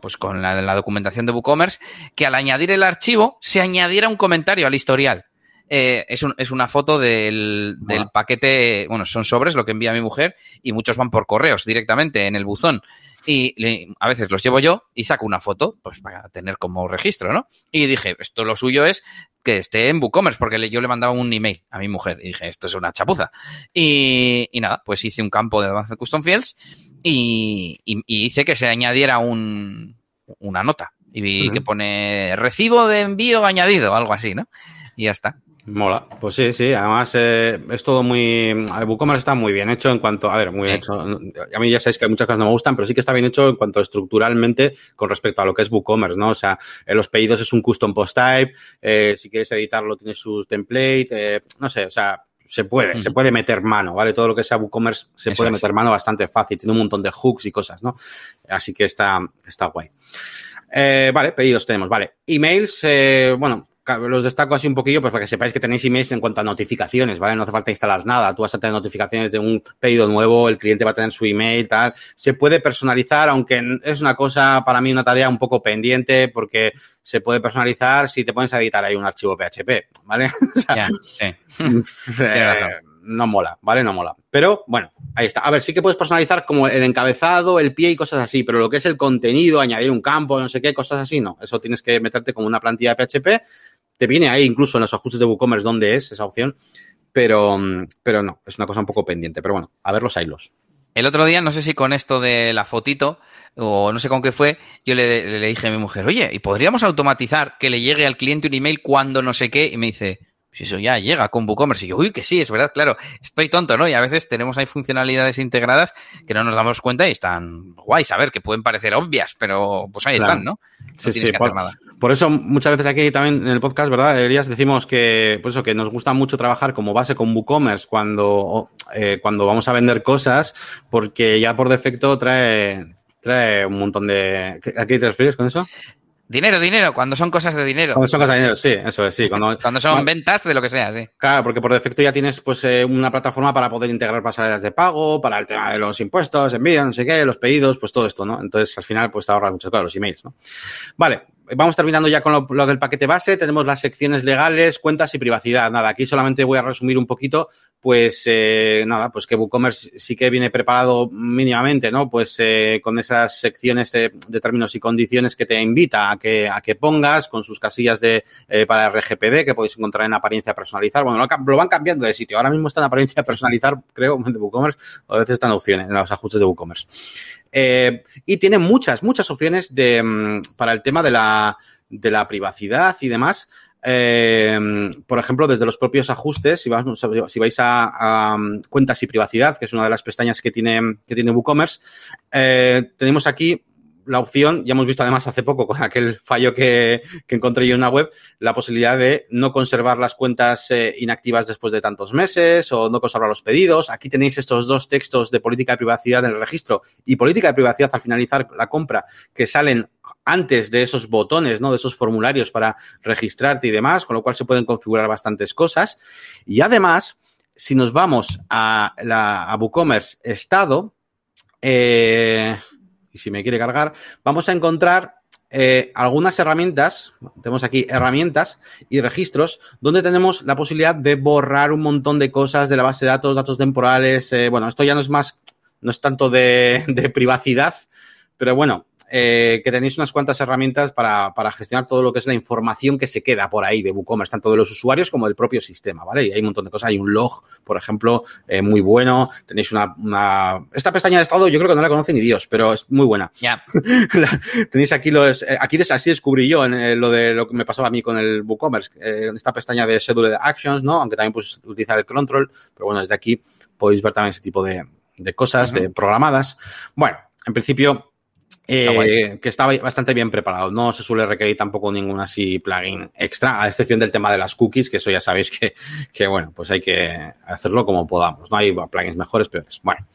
pues con la, la, documentación de WooCommerce, que al añadir el archivo se añadiera un comentario al historial. Eh, es, un, es, una foto del, del, paquete, bueno, son sobres lo que envía mi mujer y muchos van por correos directamente en el buzón. Y a veces los llevo yo y saco una foto, pues para tener como registro, ¿no? Y dije, esto lo suyo es que esté en WooCommerce, porque yo le mandaba un email a mi mujer y dije, esto es una chapuza. Y, y nada, pues hice un campo de Advanced Custom Fields y, y, y hice que se añadiera un, una nota. Y vi uh -huh. que pone recibo de envío añadido, algo así, ¿no? Y ya está. Mola, pues sí, sí, además eh, es todo muy... WooCommerce está muy bien hecho en cuanto... A ver, muy sí. hecho. A mí ya sabéis que hay muchas cosas no me gustan, pero sí que está bien hecho en cuanto estructuralmente con respecto a lo que es WooCommerce, ¿no? O sea, en los pedidos es un custom post type, eh, si quieres editarlo tienes sus template, eh, no sé, o sea, se puede, se puede meter mano, ¿vale? Todo lo que sea WooCommerce se Eso puede es. meter mano bastante fácil, tiene un montón de hooks y cosas, ¿no? Así que está, está guay. Eh, vale, pedidos tenemos, vale. Emails, eh, bueno, los destaco así un poquillo pues para que sepáis que tenéis emails en cuanto a notificaciones, ¿vale? No hace falta instalar nada. Tú vas a tener notificaciones de un pedido nuevo, el cliente va a tener su email, tal. Se puede personalizar, aunque es una cosa, para mí, una tarea un poco pendiente porque se puede personalizar si te pones a editar ahí un archivo PHP, ¿vale? o sea, yeah, sí. eh, no mola, ¿vale? No mola. Pero bueno, ahí está. A ver, sí que puedes personalizar como el encabezado, el pie y cosas así, pero lo que es el contenido, añadir un campo, no sé qué, cosas así, no. Eso tienes que meterte como una plantilla de PHP. Te viene ahí incluso en los ajustes de WooCommerce donde es esa opción, pero, pero no, es una cosa un poco pendiente. Pero bueno, a ver los hilos. El otro día, no sé si con esto de la fotito o no sé con qué fue, yo le, le dije a mi mujer, oye, ¿y podríamos automatizar que le llegue al cliente un email cuando no sé qué? Y me dice, si eso ya llega con WooCommerce. Y yo, uy, que sí, es verdad, claro. Estoy tonto, ¿no? Y a veces tenemos ahí funcionalidades integradas que no nos damos cuenta y están guays, a ver, que pueden parecer obvias, pero pues ahí claro. están, ¿no? no sí, sí, por, por, eso muchas veces aquí también en el podcast, ¿verdad, Elías? Decimos que, pues eso, que nos gusta mucho trabajar como base con WooCommerce cuando, eh, cuando vamos a vender cosas, porque ya por defecto trae, trae un montón de... ¿A qué te refieres con eso? Dinero, dinero, cuando son cosas de dinero. Cuando son cosas de dinero, sí, eso es, sí. Cuando, cuando son cuando, ventas de lo que sea, sí. Claro, porque por defecto ya tienes pues eh, una plataforma para poder integrar pasarelas de pago, para el tema de los impuestos, envíos, no sé qué, los pedidos, pues todo esto, ¿no? Entonces, al final, pues te ahorras muchas cosas, los emails, ¿no? Vale, vamos terminando ya con lo, lo, del paquete base. Tenemos las secciones legales, cuentas y privacidad. Nada, aquí solamente voy a resumir un poquito pues eh, nada, pues que WooCommerce sí que viene preparado mínimamente, ¿no? Pues eh, con esas secciones de, términos y condiciones que te invita a que, a que pongas, con sus casillas de eh, para RGPD que podéis encontrar en apariencia personalizar. Bueno, lo, van cambiando de sitio. Ahora mismo está en apariencia personalizar, creo, de WooCommerce, o a veces están opciones, en los ajustes de WooCommerce. Eh, y tiene muchas, muchas opciones de, mm, para el tema de la, de la privacidad y demás. Eh, por ejemplo, desde los propios ajustes, si, si vais a, cuentas y privacidad, que es una de las pestañas que tiene, que tiene WooCommerce, eh, tenemos aquí la opción, ya hemos visto además hace poco con aquel fallo que, encontré yo en una web, la posibilidad de no conservar las cuentas eh, inactivas después de tantos meses o no conservar los pedidos. Aquí tenéis estos dos textos de política de privacidad en el registro y política de privacidad al finalizar la compra que salen antes de esos botones, ¿no? De esos formularios para registrarte y demás, con lo cual se pueden configurar bastantes cosas. Y además, si nos vamos a la a WooCommerce Estado, eh, y si me quiere cargar, vamos a encontrar eh, algunas herramientas, tenemos aquí herramientas y registros, donde tenemos la posibilidad de borrar un montón de cosas de la base de datos, datos temporales. Eh, bueno, esto ya no es más, no es tanto de, de privacidad, pero bueno, eh, que tenéis unas cuantas herramientas para, para, gestionar todo lo que es la información que se queda por ahí de WooCommerce, tanto de los usuarios como del propio sistema, ¿vale? Y hay un montón de cosas. Hay un log, por ejemplo, eh, muy bueno. Tenéis una, una, Esta pestaña de estado yo creo que no la conoce ni Dios, pero es muy buena. Ya. tenéis aquí los... Eh, aquí así descubrí yo en, lo de lo que me pasaba a mí con el WooCommerce, en esta pestaña de Schedule Actions, ¿no? Aunque también pues utilizar el control, pero bueno, desde aquí podéis ver también ese tipo de, de cosas, de programadas. Bueno, en principio eh, que está bastante bien preparado. No se suele requerir tampoco ningún así plugin extra, a excepción del tema de las cookies, que eso ya sabéis que, que bueno, pues hay que hacerlo como podamos. No hay plugins mejores, peores. Bueno.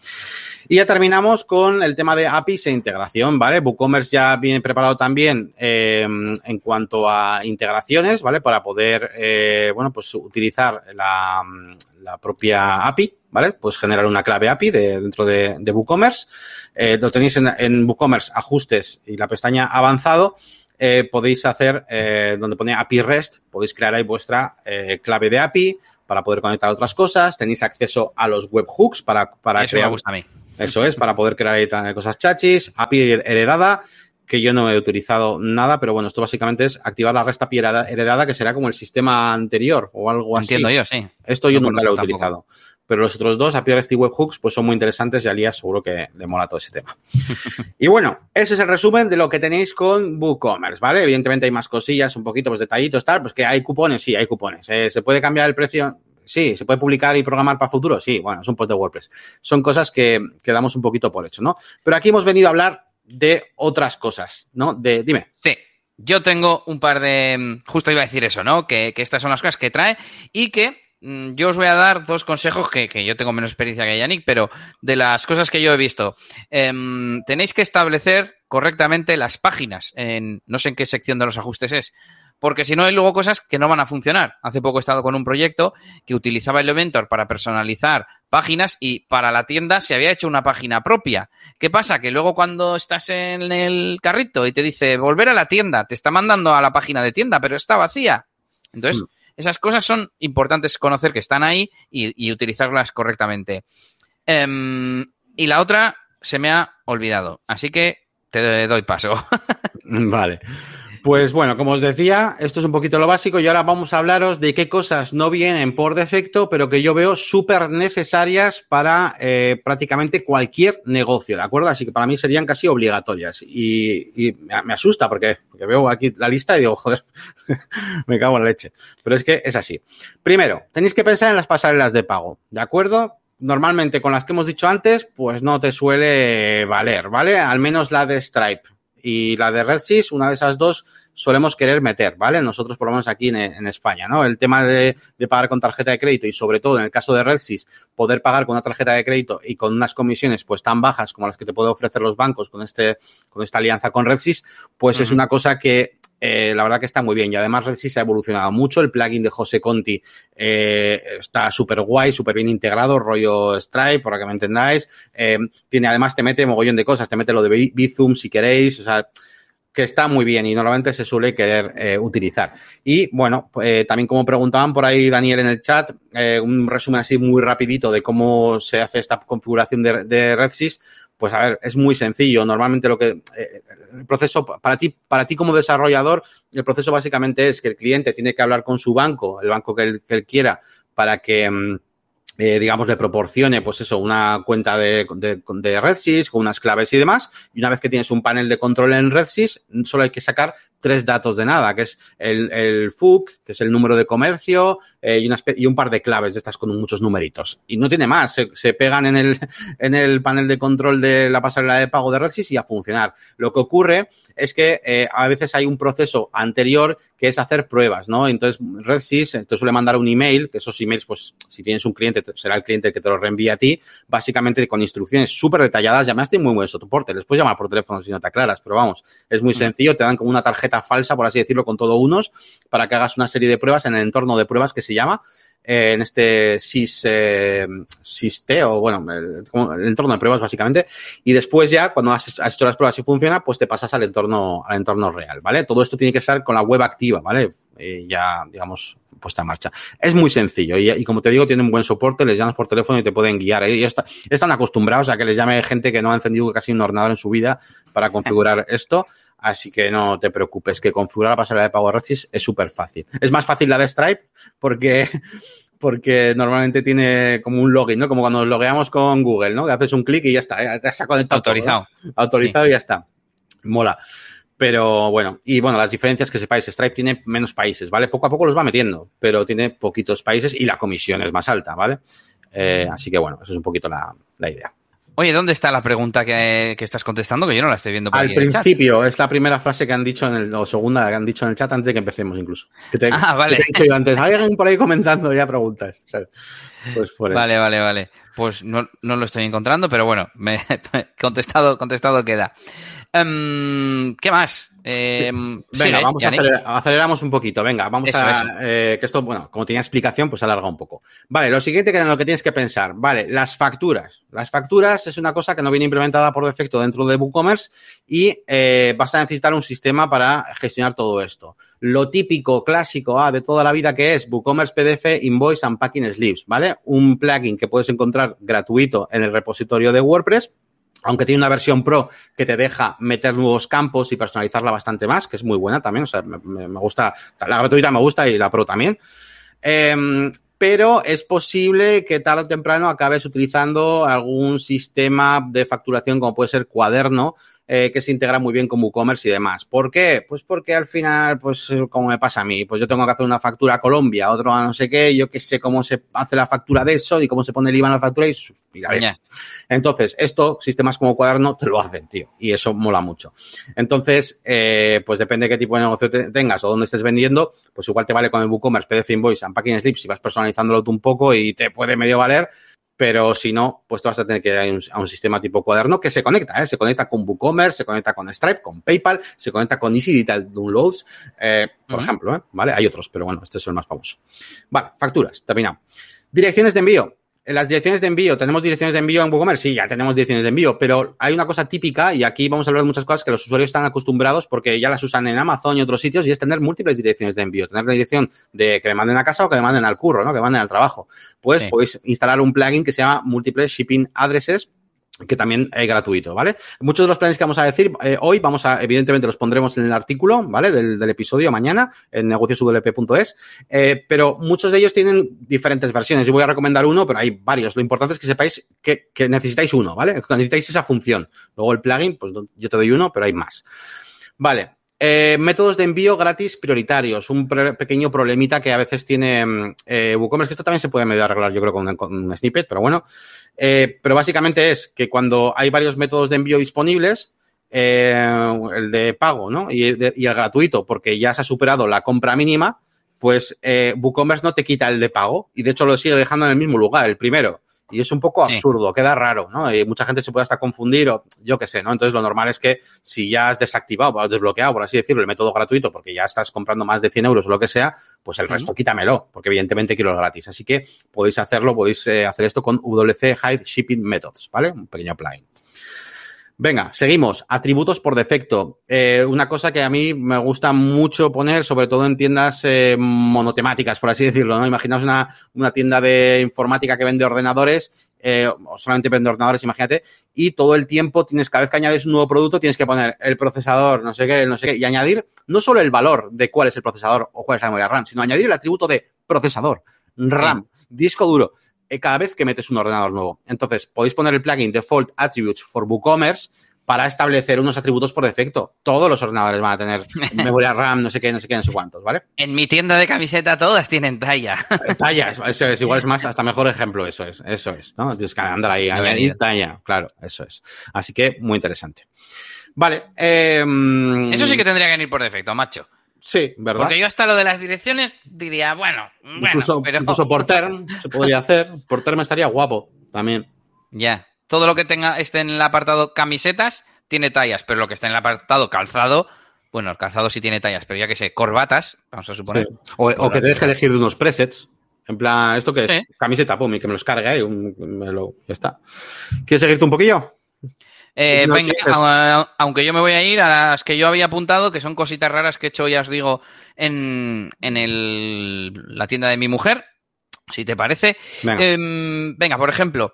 Y ya terminamos con el tema de APIs e integración, ¿vale? WooCommerce ya viene preparado también eh, en cuanto a integraciones, ¿vale? Para poder, eh, bueno, pues utilizar la, la propia API, ¿vale? Pues generar una clave API de, dentro de, de WooCommerce. Eh, lo tenéis en, en, WooCommerce, ajustes y la pestaña avanzado. Eh, podéis hacer, eh, donde pone API REST, podéis crear ahí vuestra clave de API para poder conectar otras cosas. Tenéis acceso a los webhooks para, para Eso me gusta a mí. Eso es, para poder crear ahí cosas chachis. API heredada que yo no he utilizado nada, pero bueno, esto básicamente es activar la resta heredada, que será como el sistema anterior o algo así. Entiendo yo, sí. Esto yo nunca lo he utilizado. Pero los otros dos, API REST y Webhooks, pues son muy interesantes y a Lía seguro que le mola todo ese tema. y bueno, ese es el resumen de lo que tenéis con WooCommerce, ¿vale? Evidentemente hay más cosillas, un poquito, pues detallitos, tal, pues que hay cupones, sí, hay cupones. Eh, ¿Se puede cambiar el precio? Sí, ¿se puede publicar y programar para futuro? Sí, bueno, es un post de WordPress. Son cosas que, que damos un poquito por hecho, ¿no? Pero aquí hemos venido a hablar de otras cosas, ¿no? De, dime. Sí. Yo tengo un par de. Justo iba a decir eso, ¿no? Que, estas son las cosas que trae y que mm, yo os voy a dar dos consejos que, que, yo tengo menos experiencia que Yannick, pero de las cosas que yo he visto. Eh, tenéis que establecer correctamente las páginas. En, no sé en qué sección de los ajustes es porque si no hay luego cosas que no van a funcionar. Hace poco he estado con un proyecto que utilizaba Elementor para personalizar páginas y para la tienda se había hecho una página propia. ¿Qué pasa? Que luego cuando estás en el carrito y te dice volver a la tienda, te está mandando a la página de tienda, pero está vacía. Entonces, mm. esas cosas son importantes conocer que están ahí y, utilizarlas correctamente. Um, y la otra se me ha olvidado, así que te doy paso. vale. Pues bueno, como os decía, esto es un poquito lo básico y ahora vamos a hablaros de qué cosas no vienen por defecto, pero que yo veo súper necesarias para eh, prácticamente cualquier negocio, ¿de acuerdo? Así que para mí serían casi obligatorias y, me asusta porque, porque, veo aquí la lista y digo, joder, me cago en la leche. Pero es que es así. Primero, tenéis que pensar en las pasarelas de pago, ¿de acuerdo? Normalmente con las que hemos dicho antes, pues no te suele valer, ¿vale? Al menos la de Stripe y la de RedSys, una de esas dos solemos querer meter, ¿vale? Nosotros, por lo menos aquí en, España, ¿no? El tema de, de, pagar con tarjeta de crédito y sobre todo en el caso de RedSys, poder pagar con una tarjeta de crédito y con unas comisiones pues tan bajas como las que te puede ofrecer los bancos con este, con esta alianza con RedSys, pues uh -huh. es una cosa que eh, la verdad que está muy bien y además RedSys ha evolucionado mucho. El plugin de José Conti eh, está súper guay, súper bien integrado, rollo Stripe, para que me entendáis. Eh, tiene, además te mete mogollón de cosas, te mete lo de Bizum si queréis, o sea, que está muy bien y normalmente se suele querer utilizar. Y bueno, también como preguntaban por ahí Daniel en el chat, un resumen así muy rapidito de cómo se hace esta configuración de, de RedSys. Pues a ver, es muy sencillo. Normalmente lo que el proceso para ti, para ti como desarrollador, el proceso básicamente es que el cliente tiene que hablar con su banco, el banco que él, que él quiera, para que mm, eh, digamos, le proporcione, pues eso, una cuenta de, de, de RedSys con unas claves y demás. Y una vez que tienes un panel de control en RedSys, solo hay que sacar tres datos de nada, que es el, el FUC, que es el número de comercio, eh, y, una y, un par de claves de estas con muchos numeritos. Y no tiene más, se, se, pegan en el, en el panel de control de la pasarela de pago de RedSys y a funcionar. Lo que ocurre es que eh, a veces hay un proceso anterior que es hacer pruebas, ¿no? Entonces, RedSys te suele mandar un email, que esos emails, pues, si tienes un cliente, será el cliente que te lo reenvía a ti, básicamente con instrucciones súper detalladas. Llamaste muy buen soporte, les puedes llamar por teléfono si no te aclaras, pero vamos, es muy sencillo, te dan como una tarjeta falsa, por así decirlo, con todo unos, para que hagas una serie de pruebas en el entorno de pruebas que se llama, eh, en este SIS, eh, SIST, o bueno, el, el, entorno de pruebas básicamente, y después ya, cuando has, has, hecho las pruebas y funciona, pues te pasas al entorno, al entorno real, ¿vale? Todo esto tiene que ser con la web activa, ¿vale? Eh, ya, digamos, puesta en marcha. Es muy sencillo y, y, como te digo, tienen buen soporte, les llamas por teléfono y te pueden guiar. ¿eh? Y está, están acostumbrados a que les llame gente que no ha encendido casi un ordenador en su vida para configurar esto. Así que no te preocupes, que configurar la pasarela de RedSys es súper fácil. Es más fácil la de Stripe porque porque normalmente tiene como un login, ¿no? Como cuando nos logueamos con Google, ¿no? Que haces un clic y ya está. Autorizado. Todo, ¿no? Autorizado sí. y ya está. Mola. Pero bueno, y bueno, las diferencias que sepáis, Stripe tiene menos países, ¿vale? Poco a poco los va metiendo, pero tiene poquitos países y la comisión es más alta, ¿vale? Eh, así que bueno, eso es un poquito la, la idea. Oye, ¿dónde está la pregunta que, que, estás contestando? Que yo no la estoy viendo por Al principio, es la primera frase que han dicho en el, o segunda que han dicho en el chat antes de que empecemos incluso. Que te, ah, vale. Que te he dicho yo antes, hay alguien por ahí comentando ya preguntas. Pues por vale, vale, vale. Pues no, no, lo estoy encontrando, pero bueno, me contestado, contestado queda. Um, ¿Qué más? Eh, venga, vamos a acelerar, aceleramos un poquito. Venga, vamos eso, a. Eso. Eh, que esto, bueno, como tenía explicación, pues alarga un poco. Vale, lo siguiente que en lo que tienes que pensar, vale, las facturas. Las facturas es una cosa que no viene implementada por defecto dentro de WooCommerce y eh, vas a necesitar un sistema para gestionar todo esto. Lo típico, clásico, ah, de toda la vida que es WooCommerce PDF Invoice and Packing Slips, ¿vale? Un plugin que puedes encontrar gratuito en el repositorio de WordPress aunque tiene una versión pro que te deja meter nuevos campos y personalizarla bastante más, que es muy buena también, o sea, me, gusta, la gratuita me gusta y la pro también. Eh, pero es posible que tarde o temprano acabes utilizando algún sistema de facturación como puede ser cuaderno, eh, que se integra muy bien con WooCommerce y demás. ¿Por qué? Pues porque al final, pues como me pasa a mí, pues yo tengo que hacer una factura a Colombia, otro a no sé qué, yo que sé cómo se hace la factura de eso y cómo se pone el IVA en la factura y, y yeah. Entonces, esto, sistemas como cuaderno te lo hacen, tío, y eso mola mucho. Entonces, eh, pues depende de qué tipo de negocio te tengas o dónde estés vendiendo, pues igual te vale con el WooCommerce, PDF Invoice, Unpacking Slips si vas personalizándolo tú un poco y te puede medio valer, pero si no, pues te vas a tener que ir a un, a un sistema tipo cuaderno que se conecta, ¿eh? se conecta con WooCommerce, se conecta con Stripe, con PayPal, se conecta con Easy Digital Downloads, eh, por uh -huh. ejemplo, ¿eh? ¿vale? Hay otros, pero bueno, este es el más famoso. Vale, facturas, terminado. Direcciones de envío. En las direcciones de envío, ¿tenemos direcciones de envío en WooCommerce? Sí, ya tenemos direcciones de envío, pero hay una cosa típica, y aquí vamos a hablar de muchas cosas que los usuarios están acostumbrados porque ya las usan en Amazon y otros sitios, y es tener múltiples direcciones de envío. Tener la dirección de que me manden a casa o que me manden al curro, ¿no? Que me manden al trabajo. Pues sí. podéis instalar un plugin que se llama Múltiples Shipping Addresses, que también es gratuito, ¿vale? Muchos de los planes que vamos a decir eh, hoy, vamos a, evidentemente los pondremos en el artículo, ¿vale? Del, del episodio mañana, en negocioswp.es, eh, pero muchos de ellos tienen diferentes versiones. Yo voy a recomendar uno, pero hay varios. Lo importante es que sepáis que, que necesitáis uno, ¿vale? Que necesitáis esa función. Luego el plugin, pues yo te doy uno, pero hay más. Vale, eh, métodos de envío gratis prioritarios, un pequeño problemita que a veces tiene eh, WooCommerce, que esto también se puede medio arreglar, yo creo, con, con un snippet, pero bueno. Eh, pero básicamente es que cuando hay varios métodos de envío disponibles, eh, el de pago, ¿no? Y, y, el gratuito, porque ya se ha superado la compra mínima, pues eh, WooCommerce no te quita el de pago y de hecho lo sigue dejando en el mismo lugar, el primero. Y es un poco absurdo, sí. queda raro, ¿no? Y mucha gente se puede hasta confundir o yo qué sé, ¿no? Entonces lo normal es que si ya has desactivado o has desbloqueado, por así decirlo, el método gratuito porque ya estás comprando más de 100 euros o lo que sea, pues el resto uh -huh. quítamelo, porque evidentemente quiero el gratis. Así que podéis hacerlo, podéis eh, hacer esto con WC Hide Shipping Methods, ¿vale? Un pequeño plugin. Venga, seguimos. Atributos por defecto. Eh, una cosa que a mí me gusta mucho poner, sobre todo en tiendas eh, monotemáticas, por así decirlo, ¿no? Imaginaos una, una, tienda de informática que vende ordenadores, eh, o solamente vende ordenadores, imagínate, y todo el tiempo tienes, cada vez que añades un nuevo producto, tienes que poner el procesador, no sé qué, no sé qué, y añadir no solo el valor de cuál es el procesador o cuál es la memoria RAM, sino añadir el atributo de procesador, RAM, disco duro cada vez que metes un ordenador nuevo. Entonces, podéis poner el plugin Default Attributes for WooCommerce para establecer unos atributos por defecto. Todos los ordenadores van a tener memoria RAM, no sé qué, no sé qué, no sé cuántos, ¿vale? En mi tienda de camiseta todas tienen talla. talla, eso es, igual es más, hasta mejor ejemplo, eso es, eso es, ¿no? Tienes que andar ahí, añadir talla, claro, eso es. Así que, muy interesante. Vale. Eh, eso sí que tendría que venir por defecto, macho. Sí, ¿verdad? Porque yo hasta lo de las direcciones diría, bueno, bueno incluso, pero... incluso Porter se podría hacer. Porter me estaría guapo también. Ya. Todo lo que tenga esté en el apartado camisetas tiene tallas, pero lo que está en el apartado calzado, bueno, el calzado sí tiene tallas, pero ya que sé, corbatas, vamos a suponer. Sí. O, o, que te deje elegir de unos presets. En plan, ¿esto qué es? Sí. Camiseta, pum, y que me los cargue ahí, un, me lo, ya está. ¿Quieres seguirte un poquillo? Eh, no, venga, sí a, aunque yo me voy a ir a las que yo había apuntado, que son cositas raras que he hecho, ya os digo, en, en el, la tienda de mi mujer, si te parece. Venga, eh, venga por ejemplo,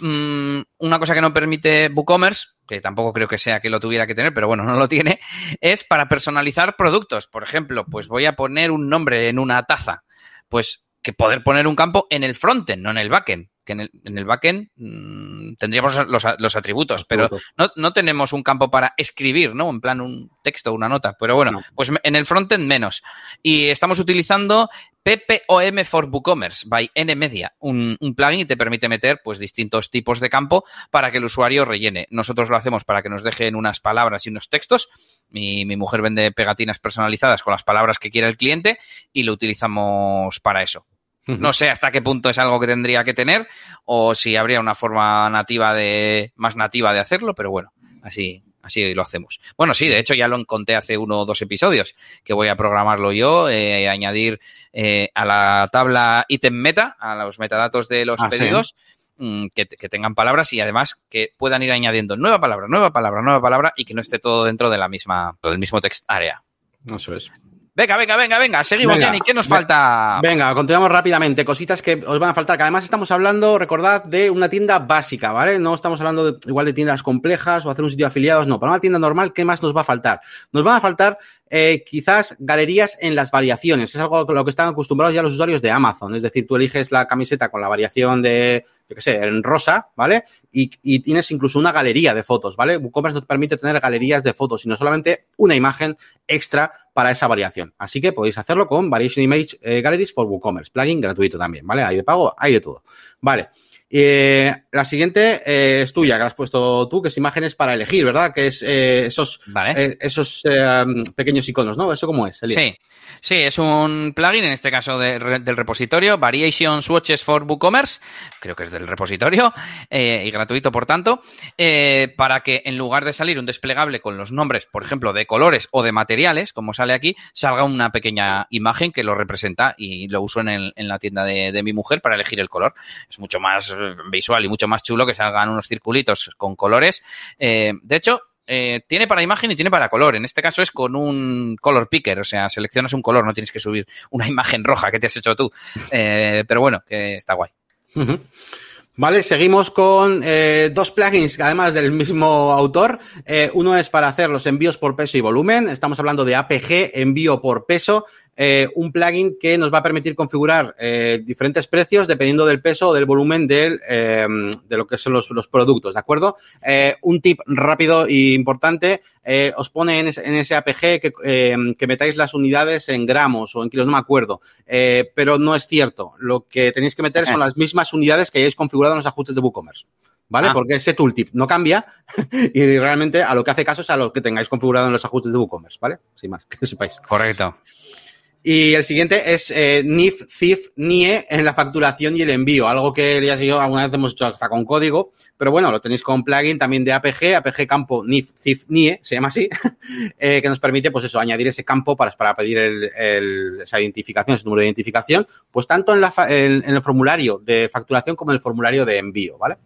mmm, una cosa que no permite WooCommerce, que tampoco creo que sea que lo tuviera que tener, pero bueno, no lo tiene, es para personalizar productos. Por ejemplo, pues voy a poner un nombre en una taza. Pues que poder poner un campo en el frontend, no en el backend que en el, en el backend mmm, tendríamos los, los, atributos, los pero. No, no, tenemos un campo para escribir, ¿no? En plan un texto, una nota. Pero bueno, no. pues en el frontend menos. Y estamos utilizando PPOM for WooCommerce by NMedia, un, un, plugin que te permite meter pues distintos tipos de campo para que el usuario rellene. Nosotros lo hacemos para que nos dejen unas palabras y unos textos. Mi, mi mujer vende pegatinas personalizadas con las palabras que quiera el cliente y lo utilizamos para eso. No sé hasta qué punto es algo que tendría que tener o si habría una forma nativa de más nativa de hacerlo, pero bueno, así así lo hacemos. Bueno, sí, de hecho ya lo conté hace uno o dos episodios que voy a programarlo yo, eh, añadir eh, a la tabla ítem meta, a los metadatos de los ah, pedidos. ¿sí? Que, que, tengan palabras y además que puedan ir añadiendo nueva palabra, nueva palabra, nueva palabra y que no esté todo dentro de la misma, del mismo text área. Eso es. Venga, venga, venga, venga, seguimos, venga, Jenny. ¿Qué nos falta? Venga, continuamos rápidamente. Cositas que os van a faltar, que además estamos hablando, recordad, de una tienda básica, ¿vale? No estamos hablando de, igual de tiendas complejas o hacer un sitio de afiliados, no. Para una tienda normal, ¿qué más nos va a faltar? Nos van a faltar eh, quizás galerías en las variaciones. Es algo a lo que están acostumbrados ya los usuarios de Amazon. Es decir, tú eliges la camiseta con la variación de, yo qué sé, en rosa, ¿vale? Y, y, tienes incluso una galería de fotos, ¿vale? WooCommerce nos permite tener galerías de fotos, sino solamente una imagen extra para esa variación. Así que podéis hacerlo con Variation Image eh, Galleries for WooCommerce, plugin gratuito también, ¿vale? Hay de pago, hay de todo. Vale. Eh, la siguiente eh, es tuya, que la has puesto tú, que es imágenes para elegir, ¿verdad? Que es eh, esos, vale. esos eh, pequeños iconos, ¿no? ¿Eso cómo es? Elías? Sí. Sí, es un plugin, en este caso de, del repositorio, Variation Swatches for WooCommerce, creo que es del repositorio, eh, y gratuito por tanto, eh, para que en lugar de salir un desplegable con los nombres, por ejemplo, de colores o de materiales, como sale aquí, salga una pequeña imagen que lo representa y lo uso en, el, en la tienda de, de, mi mujer para elegir el color. Es mucho más visual y mucho más chulo que salgan unos circulitos con colores. Eh, de hecho, eh, tiene para imagen y tiene para color. En este caso es con un color picker, o sea, seleccionas un color, no tienes que subir una imagen roja que te has hecho tú. Eh, pero bueno, que está guay. Vale, seguimos con dos plugins, además del mismo autor. Uno es para hacer los envíos por peso y volumen. Estamos hablando de APG, envío por peso. Eh, un plugin que nos va a permitir configurar eh, diferentes precios dependiendo del peso o del volumen del, eh, de lo que son los, los productos, ¿de acuerdo? Un tip rápido e importante, os pone en ese, en ese APG que, que, metáis las unidades en gramos o en kilos, no me acuerdo, pero no es cierto. Lo que tenéis que meter son las mismas unidades que hayáis configurado en los ajustes de WooCommerce. ¿vale? Ah. Porque ese tooltip no cambia y realmente a lo que hace caso es a lo que tengáis configurado en los ajustes de WooCommerce, ¿vale? Sin más, que sepáis. Correcto. Y el siguiente es eh, NIF, CIF, NIE en la facturación y el envío, algo que ya yo alguna vez hemos hecho hasta con código, pero bueno, lo tenéis con plugin también de APG, APG campo NIF, CIF, NIE, se llama así, eh, que nos permite, pues eso, añadir ese campo para, para pedir el, esa identificación, ese número de identificación, pues tanto en, la, en, en el formulario de facturación como en el formulario de envío, ¿vale?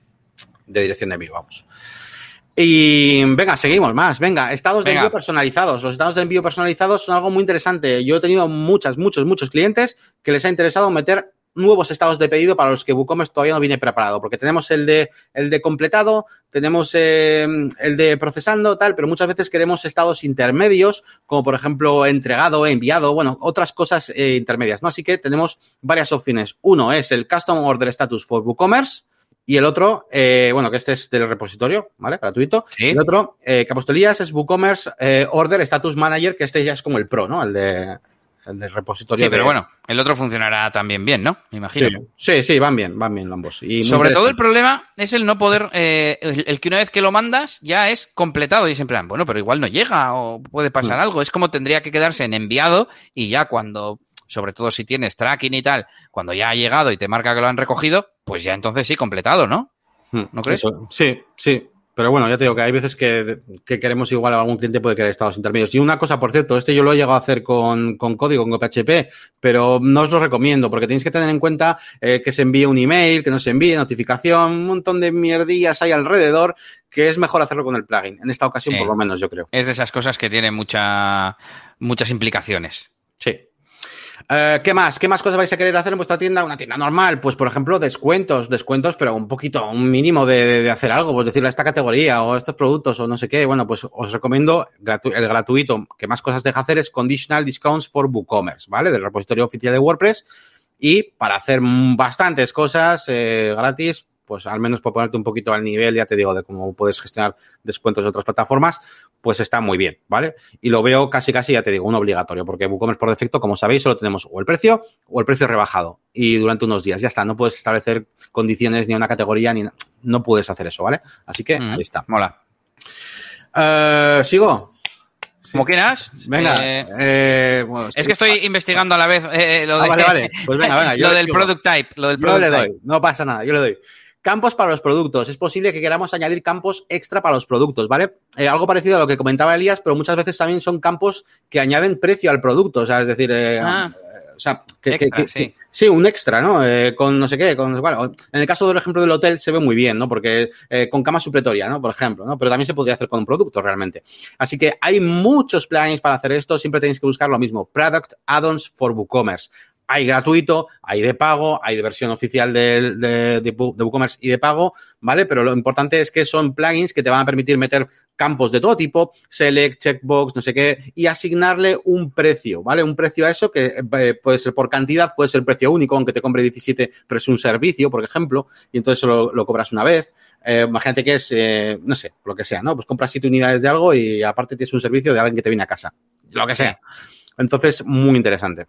De dirección de envío, vamos. Y venga, seguimos más. Venga, estados de envío personalizados. Los estados de envío personalizados son algo muy interesante. Yo he tenido muchas, muchos, muchos clientes que les ha interesado meter nuevos estados de pedido para los que WooCommerce todavía no viene preparado, porque tenemos el de, el de completado, tenemos eh, el de procesando, tal, pero muchas veces queremos estados intermedios, como por ejemplo entregado, enviado, bueno, otras cosas eh, intermedias, ¿no? Así que tenemos varias opciones. Uno es el Custom Order Status for WooCommerce, y el otro, eh, bueno, que este es del repositorio, ¿vale? Gratuito. ¿Sí? El otro, eh, que apostolías es WooCommerce eh, Order Status Manager, que este ya es como el pro, ¿no? El de el del repositorio. Sí, pero bueno, el otro funcionará también bien, ¿no? Me imagino. Sí, sí, van bien, van bien ambos. Y Sobre todo el problema es el no poder, eh, el, que una vez que lo mandas ya es completado y es en plan, bueno, pero igual no llega o puede pasar mm. algo. Es como tendría que quedarse en enviado y ya cuando sobre todo si tienes tracking y tal, cuando ya ha llegado y te marca que lo han recogido, pues ya entonces sí, completado, ¿no? Hmm, ¿No crees? Sí, sí. Pero bueno, ya te digo que hay veces que, queremos igual algún cliente puede querer estados intermedios. Y una cosa, por cierto, este yo lo he llegado a hacer con, código, con PHP, pero no os lo recomiendo porque tenéis que tener en cuenta eh, que se envíe un email, que no se envíe notificación, un montón de mierdillas hay alrededor que es mejor hacerlo con el plugin. En esta ocasión, por lo menos, yo creo. Es de esas cosas que tienen mucha, muchas implicaciones. Sí. Eh, ¿Qué más? ¿Qué más cosas vais a querer hacer en vuestra tienda? Una tienda normal, pues por ejemplo, descuentos, descuentos, pero un poquito, un mínimo de, hacer algo, pues decirle a esta categoría o estos productos o no sé qué. Bueno, pues os recomiendo el gratuito que más cosas deja hacer es Conditional Discounts for WooCommerce, ¿vale? Del repositorio oficial de WordPress. Y para hacer bastantes cosas eh, gratis, pues al menos por ponerte un poquito al nivel, ya te digo, de cómo puedes gestionar descuentos de otras plataformas, pues está muy bien, ¿vale? Y lo veo casi, casi, ya te digo, un obligatorio, porque WooCommerce por defecto, como sabéis, solo tenemos o el precio o el precio rebajado. Y durante unos días, ya está, no puedes establecer condiciones ni una categoría, ni no puedes hacer eso, ¿vale? Así que mm. ahí está. Mola. Eh, ¿Sigo? Como quieras. Venga. Eh, eh, es que estoy investigando a la vez lo, ah, vale, vale. Pues venga, venga, lo del product type. Lo del product le doy. No pasa nada, yo le doy. Campos para los productos. Es posible que queramos añadir campos extra para los productos, ¿vale? Eh, algo parecido a lo que comentaba Elías, pero muchas veces también son campos que añaden precio al producto. O sea, es decir, eh, ah. o sea, que, sí. sí. un extra, ¿no? Eh, con no sé qué, con, bueno, en el caso del ejemplo del hotel se ve muy bien, ¿no? Porque con cama supletoria, ¿no? Por ejemplo, ¿no? Pero también se podría hacer con un producto realmente. Así que hay muchos plugins para hacer esto, siempre tenéis que buscar lo mismo, Product Add-ons for WooCommerce hay gratuito, hay de pago, hay de versión oficial de, WooCommerce y de pago, ¿vale? Pero lo importante es que son plugins que te van a permitir meter campos de todo tipo, select, checkbox, no sé qué, y asignarle un precio, ¿vale? Un precio a eso que eh, puede ser por cantidad, puede ser precio único, aunque te compre 17, pero es un servicio, por ejemplo, y entonces lo, lo cobras una vez. Eh, imagínate que es, eh, no sé, lo que sea, ¿no? Pues compras siete unidades de algo y aparte tienes un servicio de alguien que te viene a casa, lo que sea. Entonces, muy interesante.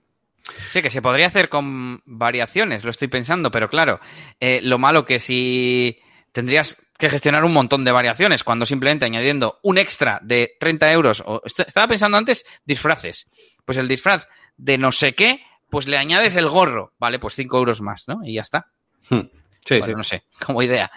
Sí, que se podría hacer con variaciones, lo estoy pensando, pero claro, eh, lo malo que si tendrías que gestionar un montón de variaciones cuando simplemente añadiendo un extra de 30 euros, o estaba pensando antes disfraces, pues el disfraz de no sé qué, pues le añades el gorro, vale, pues 5 euros más, ¿no? Y ya está. Hmm. Sí, sí. No sé, como idea.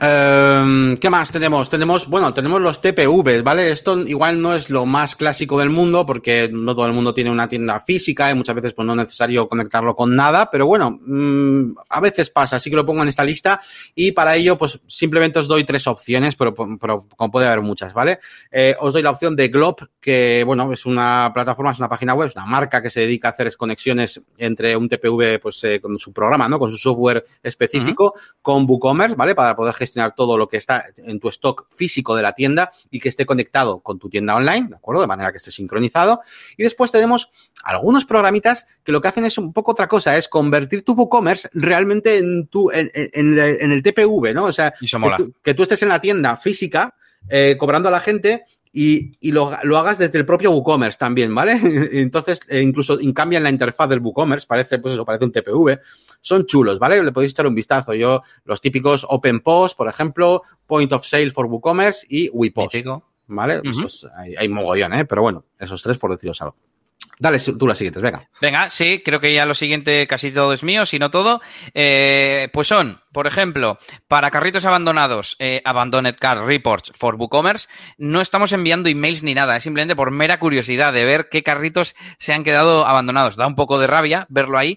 Em, ¿Qué más tenemos? Tenemos, bueno, tenemos los TPVs, ¿vale? Esto igual no es lo más clásico del mundo porque no todo el mundo tiene una tienda física y muchas veces pues no es necesario conectarlo con nada, pero bueno, mm, a veces pasa, así que lo pongo en esta lista y para ello pues simplemente os doy tres opciones, pero, pero como puede haber muchas, ¿vale? Eh, os doy la opción de Glob, que bueno, es una plataforma, es una página web, es una marca que se dedica a hacer conexiones entre un TPV pues eh, con su programa, ¿no? Con su software específico, con WooCommerce, ¿vale? Para poder gestionar todo lo que está en tu stock físico de la tienda y que esté conectado con tu tienda online, ¿de acuerdo? De manera que esté sincronizado. Y después tenemos algunos programitas que lo que hacen es un poco otra cosa, es convertir tu WooCommerce realmente en tu, en, el TPV, ¿no? O sea, que tú, estés en la tienda física eh, cobrando a la gente y, y lo, lo, hagas desde el propio WooCommerce también, ¿vale? Entonces, eh, incluso cambian la interfaz del WooCommerce, parece, pues eso, parece un TPV. Son chulos, ¿vale? Le podéis echar un vistazo. Yo, los típicos Open Post, por ejemplo, Point of Sale for WooCommerce y WePost. ¿Vale? hay, hay, mogollón, ¿eh? Pero bueno, esos tres por deciros algo. Dale tú las siguientes, venga. Venga, sí, creo que ya lo siguiente casi todo es mío, si no todo. Eh, pues son, por ejemplo, para carritos abandonados, eh, Abandoned Car Reports for WooCommerce, no estamos enviando emails ni nada, es simplemente por mera curiosidad de ver qué carritos se han quedado abandonados. Da un poco de rabia verlo ahí.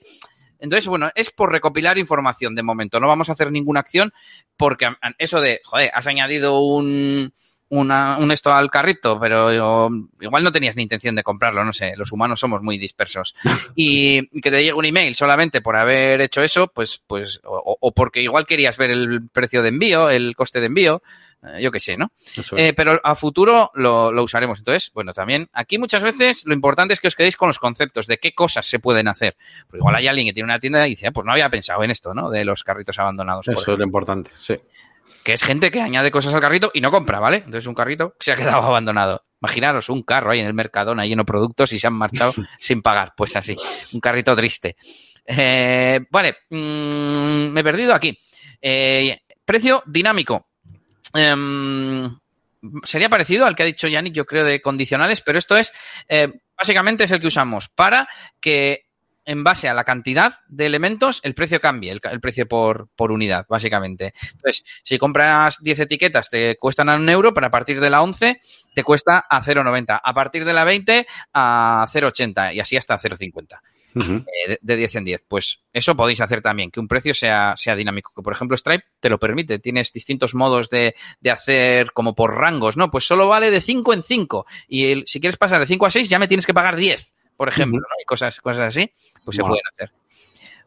Entonces, bueno, es por recopilar información de momento. No vamos a hacer ninguna acción porque eso de, joder, has añadido un, un esto al carrito, pero igual no tenías ni intención de comprarlo, no sé, los humanos somos muy dispersos. Y que te llegue un email solamente por haber hecho eso, pues, pues, o, porque igual querías ver el precio de envío, el coste de envío, eh, yo qué sé, ¿no? Eh, pero a futuro lo, lo, usaremos. Entonces, bueno, también aquí muchas veces lo importante es que os quedéis con los conceptos de qué cosas se pueden hacer. Porque igual hay alguien que tiene una tienda y dice, ah, pues no había pensado en esto, ¿no? De los carritos abandonados. Eso es lo importante, sí que es gente que añade cosas al carrito y no compra, ¿vale? Entonces un carrito se ha quedado abandonado. Imaginaros un carro ahí en el Mercadona lleno de productos y se han marchado sin pagar. Pues así, un carrito triste. Eh, vale, mm, me he perdido aquí. Eh, precio dinámico. Em, sería parecido al que ha dicho Yannick, yo creo, de condicionales, pero esto es, eh, básicamente es el que usamos para que en base a la cantidad de elementos, el precio cambie, el, precio por, por, unidad, básicamente. Entonces, si compras 10 etiquetas, te cuestan a un euro, pero a partir de la 11 te cuesta a 0,90. A partir de la 20 a 0,80 y así hasta 0,50. Eh, de, 10 en 10. Pues eso podéis hacer también, que un precio sea, sea dinámico. Que por ejemplo Stripe te lo permite. Tienes distintos modos de, de hacer como por rangos, ¿no? Pues solo vale de 5 en 5. Y si quieres pasar de 5 a 6 ya me tienes que pagar 10 por ejemplo, ¿no? Y cosas, cosas así, pues se pueden hacer.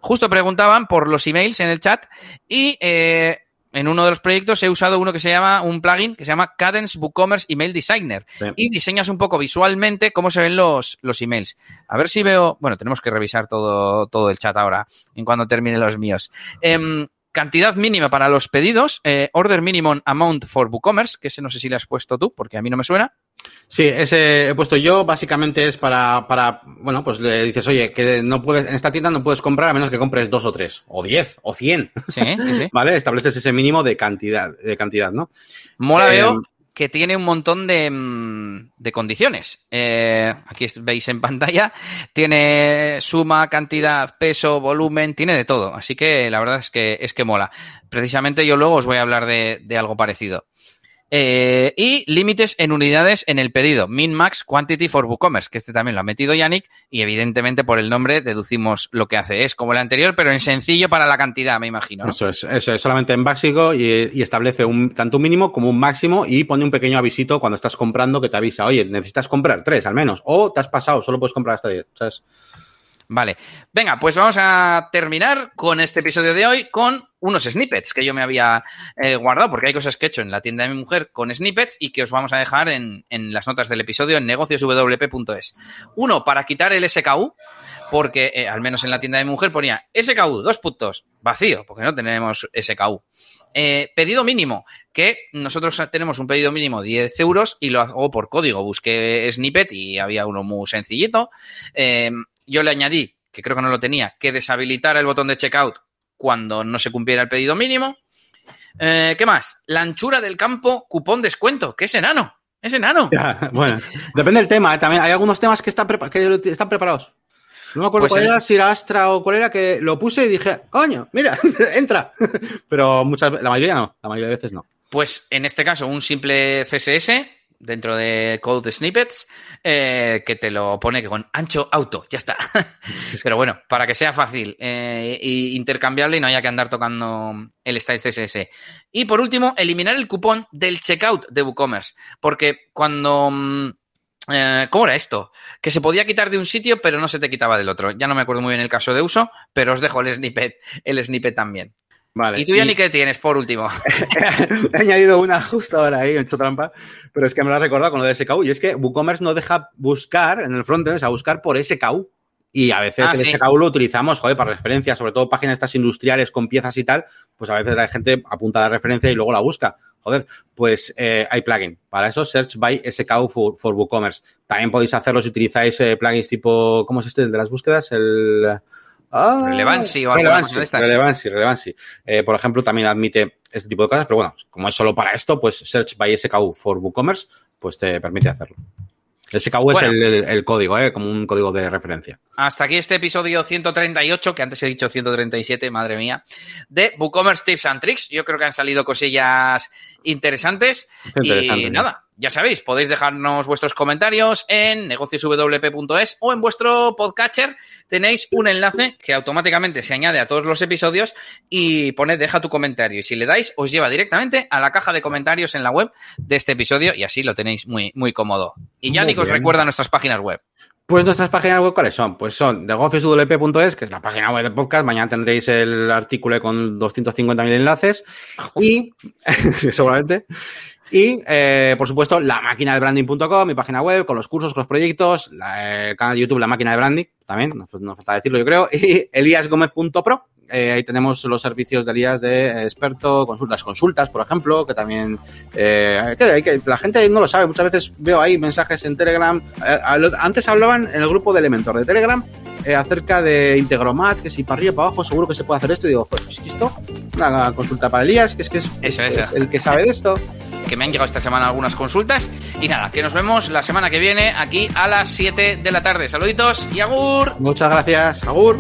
Justo preguntaban por los emails en el chat y eh, en uno de los proyectos he usado uno que se llama, un plugin que se llama Cadence WooCommerce Email Designer. Y diseñas un poco visualmente cómo se ven los, los emails. A ver si veo, bueno, tenemos que revisar todo, todo el chat ahora, en cuando termine los míos. Em, cantidad mínima para los pedidos, eh, order minimum amount for WooCommerce, que ese no sé si le has puesto tú, porque a mí no me suena. Sí, ese he puesto yo, básicamente es para, para, bueno, pues le dices, oye, que no puedes, en esta tienda no puedes comprar a menos que compres dos o tres, o diez, o cien. Sí, sí, sí. ¿Vale? Estableces ese mínimo de cantidad, de cantidad, ¿no? Mola veo em, que tiene un montón de, mm, de condiciones. Eh, aquí veis en pantalla, tiene suma, cantidad, peso, volumen, tiene de todo. Así que la verdad es que es que mola. Precisamente yo luego os voy a hablar de, de algo parecido. Eh, y límites en unidades en el pedido. Min Max Quantity for WooCommerce, que este también lo ha metido Yannick y evidentemente por el nombre deducimos lo que hace. Es como el anterior, pero en sencillo para la cantidad, me imagino. Eso es, eso es solamente en básico y, establece un, tanto un mínimo como un máximo y pone un pequeño avisito cuando estás comprando que te avisa, oye, necesitas comprar tres al menos, o te has pasado, solo puedes comprar hasta diez. ¿sabes? Vale. Venga, pues vamos a terminar con este episodio de hoy con unos snippets que yo me había eh, guardado, porque hay cosas que he hecho en la tienda de mi mujer con snippets y que os vamos a dejar en, las notas del episodio en negocioswp.es. Uno, para quitar el SKU, porque eh, al menos en la tienda de mi mujer ponía SKU, dos puntos, vacío, porque no tenemos SKU. Eh, pedido mínimo, que nosotros tenemos un pedido mínimo de 10 euros y lo hago por código. Busqué snippet y había uno muy sencillito yo le añadí, que creo que no lo tenía, que deshabilitara el botón de checkout cuando no se cumpliera el pedido mínimo. Eh, ¿Qué más? La anchura del campo, cupón descuento, que es enano. Es enano. bueno, depende del tema. ¿eh? También hay algunos temas que están, que están preparados. No me acuerdo pues cuál era, si era Astra o cuál era, que lo puse y dije, coño, mira, entra. Pero muchas la mayoría no, la mayoría de veces no. Pues en este caso, un simple CSS dentro de Code Snippets eh, que te lo pone con ancho auto, ya está. Pero bueno, para que sea fácil e intercambiable y no haya que andar tocando el style CSS. Y por último, eliminar el cupón del checkout de WooCommerce, porque cuando... Mm, eh, ¿Cómo era esto? Que se podía quitar de un sitio, pero no se te quitaba del otro. Ya no me acuerdo muy bien el caso de uso, pero os dejo el snippet, el snippet también. ¿Y tú ya ni qué tienes, por último? He añadido una justo ahora ahí, he hecho trampa, pero es que me lo has recordado con lo de SKU. Y es que WooCommerce no deja buscar en el frontend, o sea, buscar por SKU. Y a veces ah, el SKU lo utilizamos, joder, para referencia, sobre todo páginas estas industriales con piezas y tal, pues a veces la gente apunta la referencia y luego la busca. Joder, pues eh, hay plugin. Para eso, Search by SKU for, WooCommerce. También podéis hacerlo si utilizáis eh, plugins tipo, ¿cómo es este de las búsquedas? El Ah, relevancy o relevancy, relevancy, relevancy. Eh, por ejemplo, también admite este tipo de cosas, pero bueno, como es solo para esto, pues Search by SKU for WooCommerce, pues te permite hacerlo. SKU es el, código, ¿eh? como un código de referencia. Hasta aquí este episodio 138, que antes he dicho 137, madre mía, de WooCommerce Tips and Tricks. Yo creo que han salido cosillas interesantes. y nada, Ya sabéis, podéis dejarnos vuestros comentarios en negocioswp.es o en vuestro podcatcher tenéis un enlace que automáticamente se añade a todos los episodios y pone deja tu comentario. Y si le dais, os lleva directamente a la caja de comentarios en la web de este episodio y así lo tenéis muy, muy cómodo. Y ya os recuerda nuestras páginas web. Pues nuestras páginas web, ¿cuáles son? Pues son negocioswp.es, que es la página web del podcast. Mañana tendréis el artículo con 250.000 enlaces. Y, seguramente. Y, eh, por supuesto, la máquina de branding.com, mi página web, con los cursos, con los proyectos, el canal de YouTube, la máquina de branding, también, no, no falta decirlo, yo creo, y eliasgomez.pro, eh, ahí tenemos los servicios de Elías de experto, consultas, consultas, por ejemplo, que también eh, que, la gente no lo sabe. Muchas veces veo ahí mensajes en Telegram. Eh, antes hablaban en el grupo de Elementor de Telegram eh, acerca de Integromat, que si para arriba, para abajo, seguro que se puede hacer esto. Y digo, pues esto, una consulta para Elías, que es que es, Eso, es el que sabe de esto que me han llegado esta semana algunas consultas. Y nada, que nos vemos la semana que viene aquí a las 7 de la tarde. Saluditos y agur. Muchas gracias, agur.